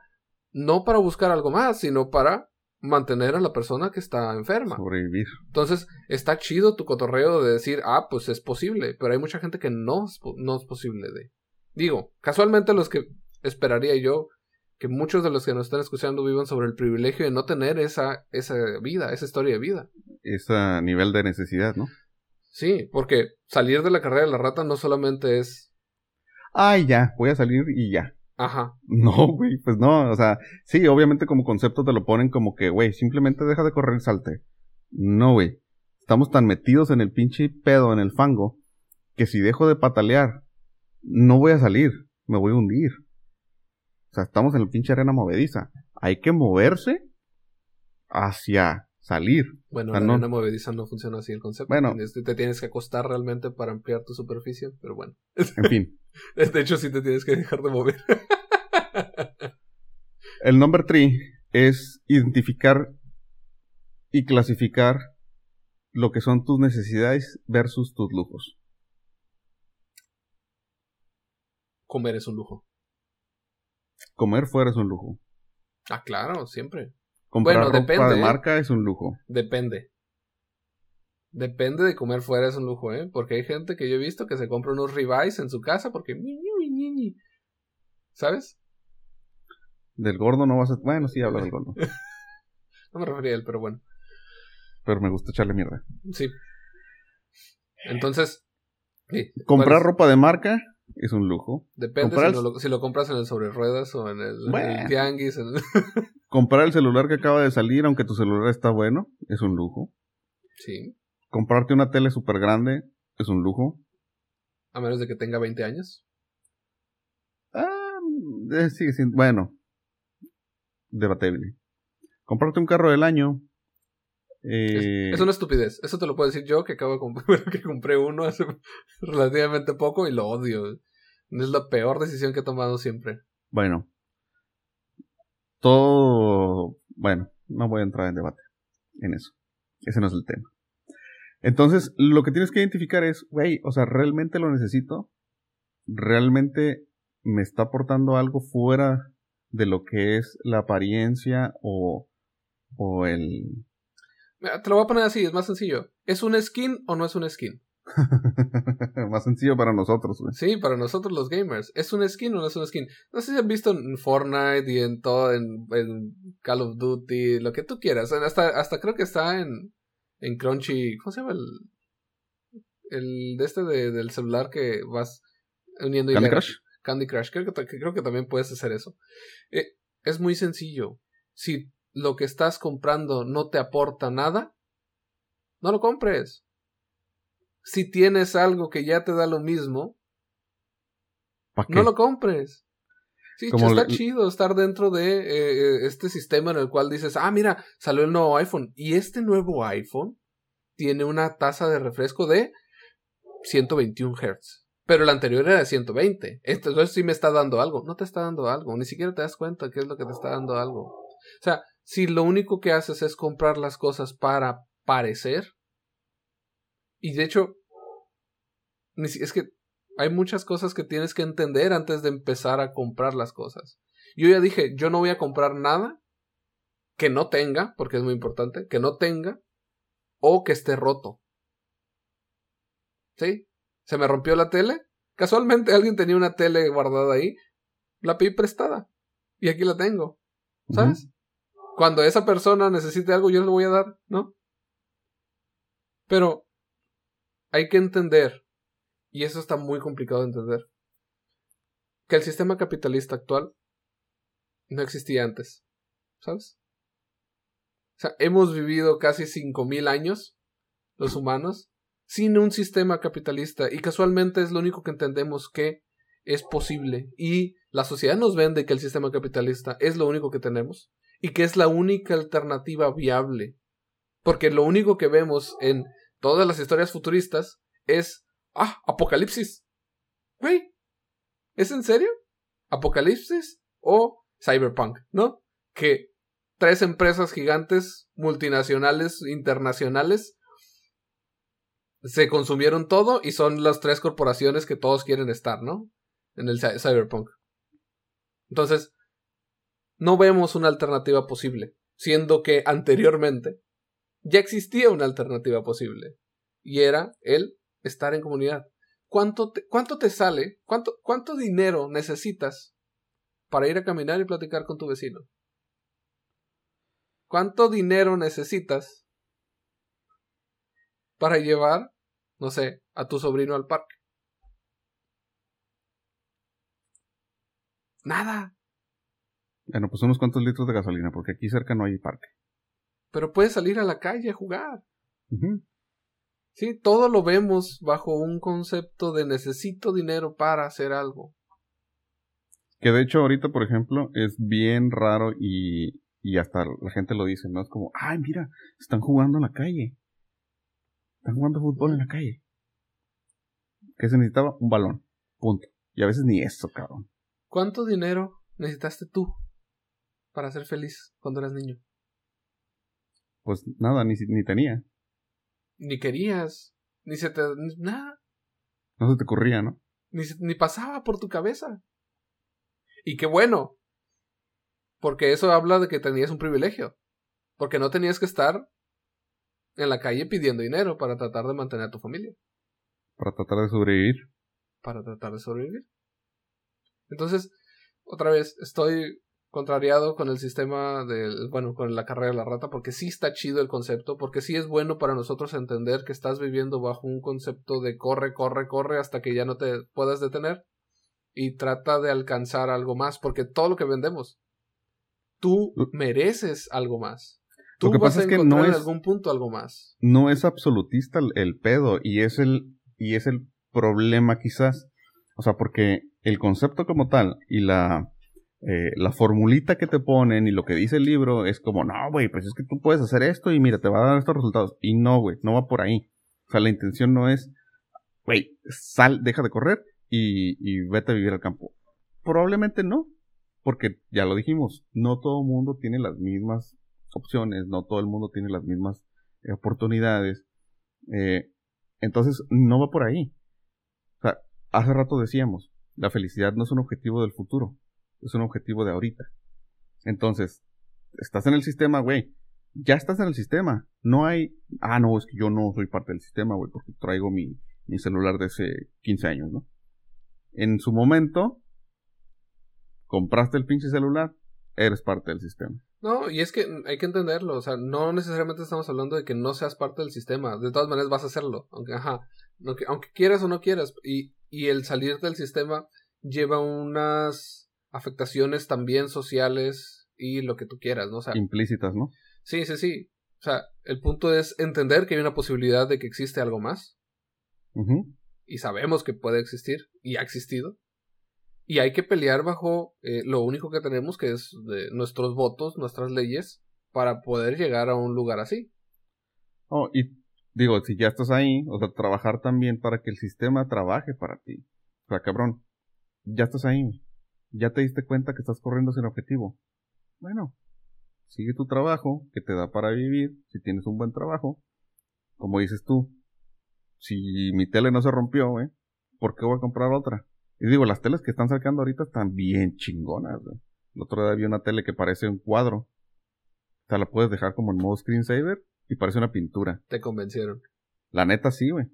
no para buscar algo más, sino para mantener a la persona que está enferma. Sobrevivir. Entonces, está chido tu cotorreo de decir, ah, pues es posible, pero hay mucha gente que no no es posible de. Digo, casualmente los que esperaría yo que muchos de los que nos están escuchando vivan sobre el privilegio de no tener esa, esa vida, esa historia de vida. Ese nivel de necesidad, ¿no? Sí, porque salir de la carrera de la rata no solamente es... Ay, ya, voy a salir y ya. Ajá. No, güey, pues no, o sea, sí, obviamente como concepto te lo ponen como que, güey, simplemente deja de correr y salte. No, güey. Estamos tan metidos en el pinche pedo, en el fango, que si dejo de patalear, no voy a salir, me voy a hundir. O sea, estamos en la pinche arena movediza. Hay que moverse hacia salir. Bueno, movediza no funciona así el concepto. Bueno, te tienes que acostar realmente para ampliar tu superficie, pero bueno. En fin. De hecho, sí te tienes que dejar de mover. El number three es identificar y clasificar lo que son tus necesidades versus tus lujos. Comer es un lujo. Comer fuera es un lujo. Ah, claro, siempre. Comprar bueno, ropa depende, de ¿eh? marca es un lujo. Depende. Depende de comer fuera es un lujo, ¿eh? Porque hay gente que yo he visto que se compra unos ribeyes en su casa porque... ¿Sabes? Del gordo no vas a... Bueno, sí, habla del gordo. no me refería a él, pero bueno. Pero me gusta echarle mierda. Sí. Entonces... Comprar ropa de marca es un lujo. Depende si, lo, compras en el sobre ruedas o en el, tianguis. Comprar el celular que acaba de salir, aunque tu celular está bueno, es un lujo. Sí. Comprarte una tele súper grande es un lujo. A menos de que tenga 20 años. Ah, eh, sigue siendo. Bueno, debatible. Comprarte un carro del año. Eh... Es, una estupidez. Eso te lo puedo decir yo, que acabo de comprar, que compré uno hace relativamente poco y lo odio. Es la peor decisión que he tomado siempre. Bueno. Todo. Bueno, no voy a entrar en debate en eso. Ese no es el tema. Entonces, lo que tienes que identificar es, güey, o sea, ¿realmente lo necesito? ¿Realmente me está aportando algo fuera de lo que es la apariencia o, o el... Te lo voy a poner así, es más sencillo. ¿Es un skin o no es un skin? más sencillo para nosotros, güey. Sí, para nosotros los gamers. ¿Es un skin o no es un skin? No sé si han visto en Fortnite y en todo, en, en Call of Duty, lo que tú quieras. Hasta, hasta creo que está en, en Crunchy, ¿cómo se llama el el de este de, del celular que vas uniendo Candy Crush? Candy Crush, creo que, creo que también puedes hacer eso. Eh, es muy sencillo. Si lo que estás comprando no te aporta nada, no lo compres. Si tienes algo que ya te da lo mismo, no lo compres. Sí, está chido estar dentro de eh, eh, este sistema en el cual dices, ah, mira, salió el nuevo iPhone. Y este nuevo iPhone tiene una tasa de refresco de 121 Hz. Pero el anterior era de 120. Entonces sí me está dando algo. No te está dando algo. Ni siquiera te das cuenta qué es lo que te está dando algo. O sea, si lo único que haces es comprar las cosas para parecer. Y de hecho, es que hay muchas cosas que tienes que entender antes de empezar a comprar las cosas. Yo ya dije, yo no voy a comprar nada que no tenga, porque es muy importante, que no tenga o que esté roto. ¿Sí? Se me rompió la tele. Casualmente alguien tenía una tele guardada ahí. La pedí prestada. Y aquí la tengo. ¿Sabes? Cuando esa persona necesite algo, yo le voy a dar, ¿no? Pero hay que entender y eso está muy complicado de entender, que el sistema capitalista actual no existía antes, ¿sabes? O sea, hemos vivido casi 5.000 años, los humanos, sin un sistema capitalista y casualmente es lo único que entendemos que es posible y la sociedad nos vende que el sistema capitalista es lo único que tenemos y que es la única alternativa viable porque lo único que vemos en todas las historias futuristas es Ah, Apocalipsis. Güey, ¿es en serio? ¿Apocalipsis o Cyberpunk? ¿No? Que tres empresas gigantes, multinacionales, internacionales, se consumieron todo y son las tres corporaciones que todos quieren estar, ¿no? En el Cyberpunk. Entonces, no vemos una alternativa posible, siendo que anteriormente ya existía una alternativa posible, y era el estar en comunidad. ¿Cuánto te, cuánto te sale? Cuánto, ¿Cuánto dinero necesitas para ir a caminar y platicar con tu vecino? ¿Cuánto dinero necesitas para llevar, no sé, a tu sobrino al parque? Nada. Bueno, pues unos cuantos litros de gasolina, porque aquí cerca no hay parque. Pero puedes salir a la calle a jugar. Sí, todo lo vemos bajo un concepto de necesito dinero para hacer algo. Que de hecho ahorita, por ejemplo, es bien raro y, y hasta la gente lo dice, ¿no? Es como, ay, mira, están jugando en la calle. Están jugando fútbol en la calle. ¿Qué se necesitaba? Un balón. Punto. Y a veces ni eso, cabrón. ¿Cuánto dinero necesitaste tú para ser feliz cuando eras niño? Pues nada, ni, ni tenía. Ni querías, ni se te... nada. No se te ocurría, ¿no? Ni, ni pasaba por tu cabeza. Y qué bueno. Porque eso habla de que tenías un privilegio. Porque no tenías que estar en la calle pidiendo dinero para tratar de mantener a tu familia. Para tratar de sobrevivir. Para tratar de sobrevivir. Entonces, otra vez, estoy contrariado con el sistema del, bueno, con la carrera de la rata, porque sí está chido el concepto, porque sí es bueno para nosotros entender que estás viviendo bajo un concepto de corre, corre, corre hasta que ya no te puedas detener y trata de alcanzar algo más, porque todo lo que vendemos, tú mereces algo más. Tú lo que pasa es que no es, en algún punto algo más. No es absolutista el, pedo y es el y es el problema quizás, o sea, porque el concepto como tal y la eh, la formulita que te ponen y lo que dice el libro es como, no, güey, pues es que tú puedes hacer esto y mira, te va a dar estos resultados. Y no, güey, no va por ahí. O sea, la intención no es, güey, sal, deja de correr y, vete a vivir al campo. Probablemente no, porque ya lo dijimos, no todo el mundo tiene las mismas opciones, no todo el mundo tiene las mismas eh, oportunidades. Eh, entonces, no va por ahí. O sea, hace rato decíamos, la felicidad no es un objetivo del futuro, es un objetivo de ahorita. Entonces, estás en el sistema, güey. Ya estás en el sistema. No hay, ah, no, es que yo no soy parte del sistema, güey, porque traigo mi, mi celular de hace 15 años, ¿no? En su momento, compraste el pinche celular, eres parte del sistema. No, y es que hay que entenderlo, o sea, no necesariamente estamos hablando de que no seas parte del sistema, de todas maneras vas a hacerlo, aunque, ajá, aunque, aunque quieras o no quieras, y, y el salir del sistema lleva unas afectaciones también sociales y lo que tú quieras, ¿no? O sea, implícitas, ¿no? Sí, sí, sí. O sea, el punto es entender que hay una posibilidad de que existe algo más. Y sabemos que puede existir y ha existido. Y hay que pelear bajo eh, lo único que tenemos, que es de nuestros votos, nuestras leyes, para poder llegar a un lugar así. Oh, y digo, si ya estás ahí, o sea, trabajar también para que el sistema trabaje para ti. O sea, cabrón, ya estás ahí. Ya te diste cuenta que estás corriendo sin objetivo. Bueno, sigue tu trabajo, que te da para vivir, si tienes un buen trabajo. Como dices tú, si mi tele no se rompió, ¿eh? ¿por qué voy a comprar otra? Y digo, las teles que están sacando ahorita están bien chingonas, güey. El otro día vi una tele que parece un cuadro. O sea, la puedes dejar como en modo screensaver y parece una pintura. Te convencieron. La neta sí, güey.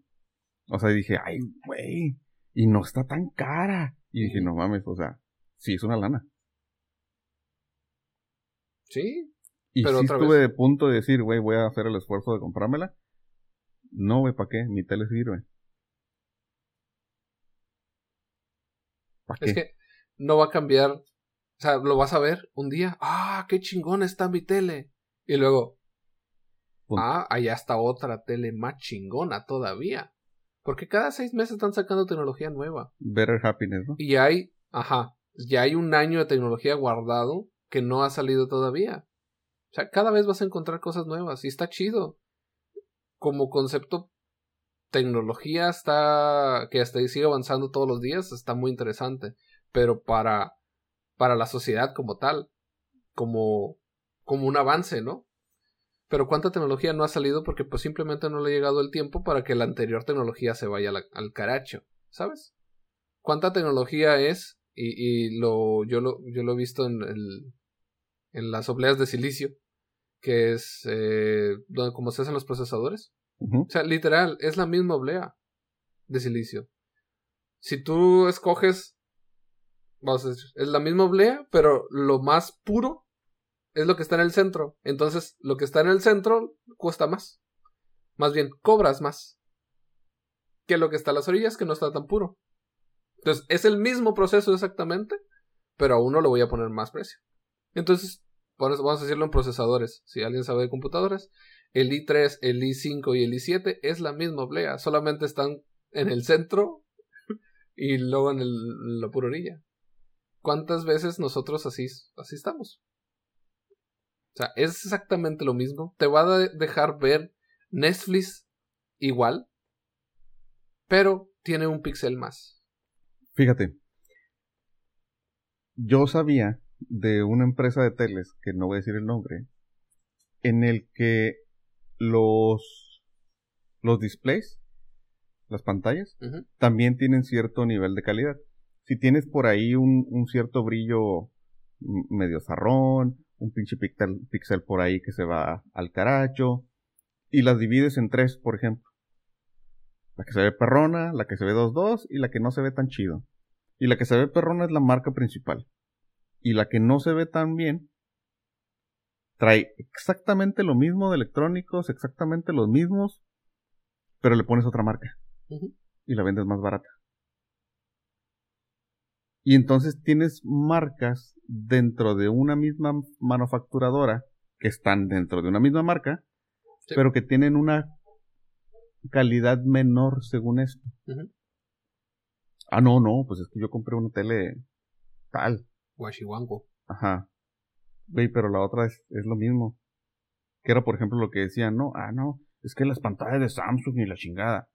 O sea, dije, ay, güey. Y no está tan cara. Y dije, no mames, o sea, sí es una lana. Sí. Y pero sí estuve de punto de decir, güey, voy a hacer el esfuerzo de comprármela. No, güey, ¿para qué? Mi tele sirve. Es que no va a cambiar. O sea, lo vas a ver un día. Ah, qué chingón está mi tele. Y luego. Ah, allá está otra tele más chingona todavía. Porque cada seis meses están sacando tecnología nueva. Better happiness, ¿no? Y hay, ajá, ya hay un año de tecnología guardado que no ha salido todavía. O sea, cada vez vas a encontrar cosas nuevas y está chido. Como concepto tecnología está que hasta sigue avanzando todos los días, está muy interesante, pero para para la sociedad como tal, como como un avance, ¿no? Pero cuánta tecnología no ha salido porque pues simplemente no le ha llegado el tiempo para que la anterior tecnología se vaya al, caracho, ¿sabes? ¿Cuánta tecnología es? Y, y lo, yo, lo, yo lo he visto en, el, en las obleas de silicio, que es eh, donde, como se hacen los procesadores. O sea, literal, es la misma oblea de silicio. Si tú escoges, vamos a decir, es la misma oblea, pero lo más puro es lo que está en el centro. Entonces, lo que está en el centro cuesta más. Más bien, cobras más. Que lo que está a las orillas, que no está tan puro. Entonces, es el mismo proceso exactamente, pero a uno le voy a poner más precio. Entonces, vamos a decirlo en procesadores. Si alguien sabe de computadoras, el i3, el i5 y el i7 es la misma oblea, solamente están en el centro y luego en, el, la pura orilla. ¿Cuántas veces nosotros así, así estamos? O sea, es exactamente lo mismo. Te va a dejar ver Netflix igual, pero tiene un pixel más. Fíjate. yo sabía de una empresa de teles, que no voy a decir el nombre, en el que los, los displays, las pantallas, también tienen cierto nivel de calidad. Si tienes por ahí un, un cierto brillo medio zarrón, un pinche pixel, pixel por ahí que se va al caracho, y las divides en tres, por ejemplo. La que se ve perrona, la que se ve 2-2 y la que no se ve tan chido. Y la que se ve perrona es la marca principal. Y la que no se ve tan bien trae exactamente lo mismo de electrónicos, exactamente los mismos, pero le pones otra marca. Y la vendes más barata. Y entonces tienes marcas dentro de una misma manufacturadora que están dentro de una misma marca, pero que tienen una calidad menor según esto. Ah, no, no, pues es que yo compré una tele tal. Guachihuanco. Ajá. Güey, pero la otra es, es lo mismo. Que era, por ejemplo, lo que decían, no, ah, no, es que las pantallas de Samsung y la chingada.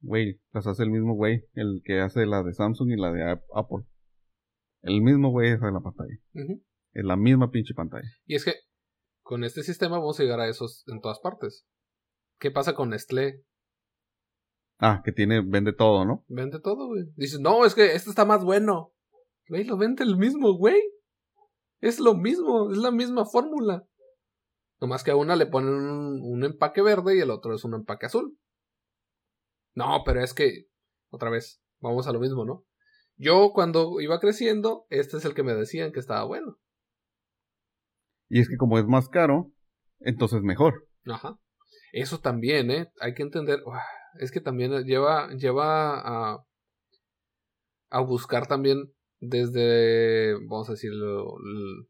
Güey, las hace el mismo güey, el que hace la de Samsung y la de Apple. El mismo güey hace la pantalla. Es la misma pinche pantalla. Y es que con este sistema vamos a llegar a esos en todas partes. ¿Qué pasa con Nestlé? Ah, que tiene, vende todo, ¿no? Vende todo, güey. Dices, no, es que este está más bueno. Güey, lo vende el mismo, güey. Es lo mismo, es la misma fórmula. Nomás que a una le ponen un, empaque verde y el otro es un empaque azul. No, pero es que, otra vez, vamos a lo mismo, ¿no? Yo cuando iba creciendo, este es el que me decían que estaba bueno. Y es que como es más caro, entonces mejor. Ajá. Eso también, ¿eh? Hay que entender, es que también lleva, lleva a, a buscar también desde, vamos a decir, lo,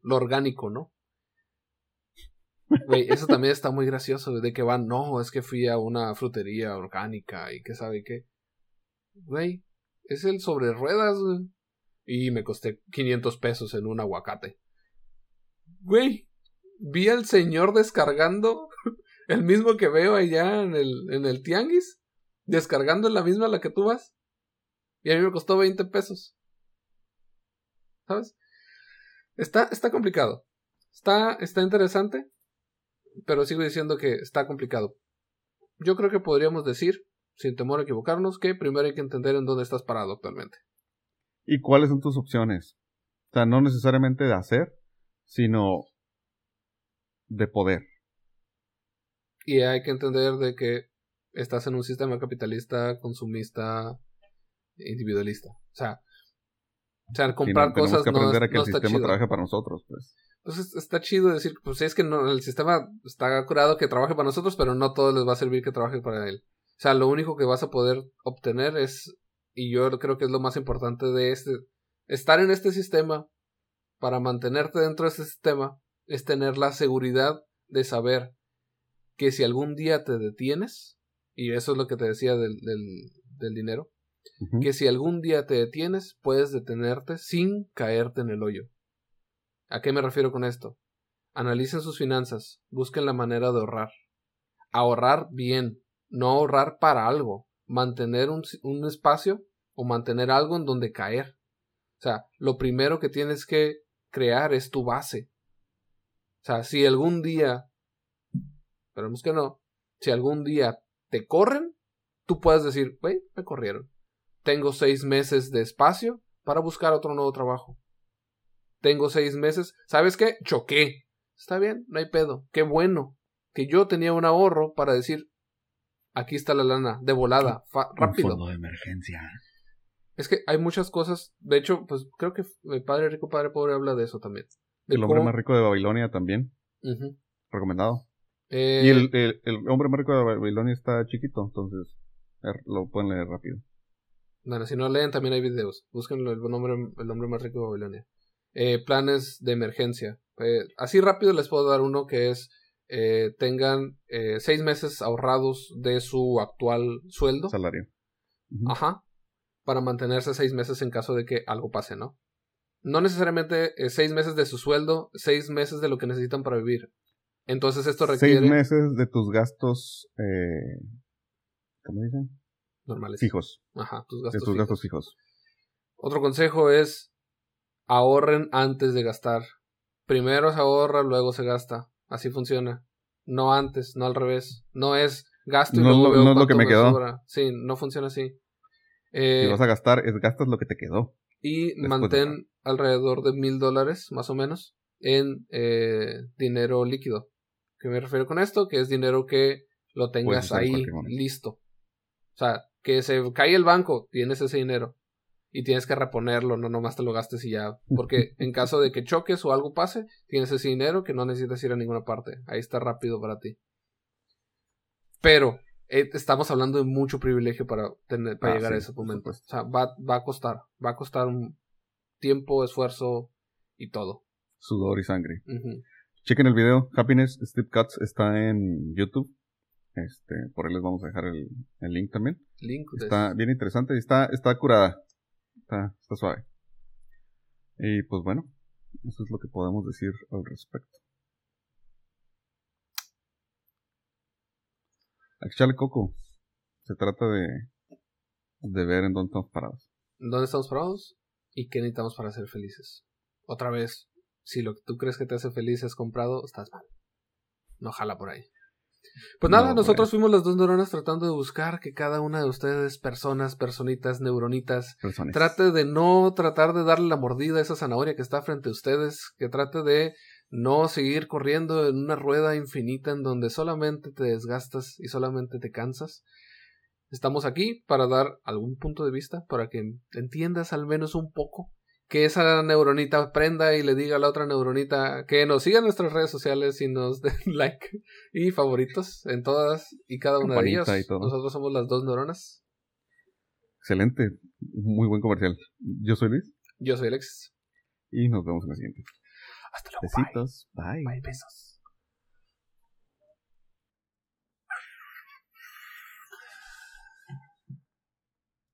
orgánico, ¿no? Güey, eso también está muy gracioso, de que van, no, es que fui a una frutería orgánica y que sabe qué. Güey, es el sobre ruedas, güey. Y me costé 500 pesos en un aguacate. Güey, vi al señor descargando el mismo que veo allá en el, en el tianguis, descargando la misma a la que tú vas. Y a mí me costó 20 pesos. ¿Sabes? Está, está complicado. Está, está interesante, pero sigo diciendo que está complicado. Yo creo que podríamos decir, sin temor a equivocarnos, que primero hay que entender en dónde estás parado actualmente. ¿Y cuáles son tus opciones? O sea, no necesariamente de hacer, sino de poder. Y hay que entender de que estás en un sistema capitalista, consumista, individualista. O sea, o sea comprar cosas que aprender a que el sistema trabaje para nosotros, pues. Pues está chido decir, pues es que no, el sistema está curado que trabaje para nosotros, pero no todo les va a servir que trabaje para él. O sea, lo único que vas a poder obtener es, y yo creo que es lo más importante de este, estar en este sistema para mantenerte dentro de este sistema es tener la seguridad de saber que si algún día te detienes, y eso es lo que te decía del, del, dinero, que si algún día te detienes, puedes detenerte sin caerte en el hoyo. ¿A qué me refiero con esto? Analicen sus finanzas, busquen la manera de ahorrar. Ahorrar bien, no ahorrar para algo, mantener un, un espacio o mantener algo en donde caer. O sea, lo primero que tienes que crear es tu base. O sea, si algún día, esperemos que no, si algún día te corren, tú puedes decir, güey, me corrieron. Tengo seis meses de espacio para buscar otro nuevo trabajo. Tengo seis meses, ¿sabes qué? Choqué. Está bien, no hay pedo. Qué bueno que yo tenía un ahorro para decir, aquí está la lana, de volada, rápido. fondo de emergencia. Es que hay muchas cosas, de hecho, pues creo que el Padre Rico, Padre Pobre habla de eso también. El hombre más rico de Babilonia también. Recomendado. Eh, y el, el, hombre más rico de Babilonia está chiquito, entonces lo pueden leer rápido. Bueno, si no leen, también hay videos. Búsquenlo, el nombre, el hombre más rico de Babilonia. Eh, planes de emergencia. Eh, así rápido les puedo dar uno que es tengan seis meses ahorrados de su actual sueldo. Salario. Ajá. Para mantenerse seis meses en caso de que algo pase, ¿no? no necesariamente eh, seis meses de su sueldo, seis meses de lo que necesitan para vivir. Entonces esto requiere... Seis meses de tus gastos, eh, ¿cómo dicen? Normales. Fijos. Ajá, tus gastos, de tus gastos fijos. Otro consejo es ahorren antes de gastar. Primero se ahorra, luego se gasta. Así funciona. No antes, no al revés. No es gasto y no luego lo, no es lo que me, quedó. Sí, no funciona así. si eh, vas a gastar, es gastas lo que te quedó. Y mantén alrededor de mil dólares, más o menos, en eh, dinero líquido. ¿Qué me refiero con esto? Que es dinero que lo tengas ahí listo. O sea, que se cae el banco, tienes ese dinero. Y tienes que reponerlo, no nomás te lo gastes y ya. Porque en caso de que choques o algo pase, tienes ese dinero que no necesitas ir a ninguna parte. Ahí está rápido para ti. Pero eh, estamos hablando de mucho privilegio para, tener, para ah, llegar a ese momento. O sea, va, va a costar. Va a costar un tiempo, esfuerzo y todo. Sudor y sangre. Chequen el video. Happiness Steve Cuts está en YouTube. Este, por ahí les vamos a dejar el, el link también. Link está bien interesante y está, está curada. Está, está suave. Y pues bueno, eso es lo que podemos decir al respecto. Actual Coco. Se trata de, de ver en dónde estamos parados. ¿Dónde estamos parados? ¿Y qué necesitamos para ser felices? Otra vez, si lo que tú crees que te hace feliz es comprado, estás mal. No jala por ahí. Pues nada, nosotros fuimos las dos neuronas tratando de buscar que cada una de ustedes, personas, personitas, neuronitas, trate de no tratar de darle la mordida a esa zanahoria que está frente a ustedes, que trate de no seguir corriendo en una rueda infinita en donde solamente te desgastas y solamente te cansas. Estamos aquí para dar algún punto de vista, para que entiendas al menos un poco que esa neuronita aprenda y le diga a la otra neuronita que nos siga en nuestras redes sociales y nos den like y favoritos en todas y cada una de ellas. Nosotros somos las dos neuronas. Excelente, muy buen comercial. Yo soy Luis. Yo soy Alexis. Y nos vemos en la siguiente. Hasta luego. Besitos. Bye. Bye. Besos.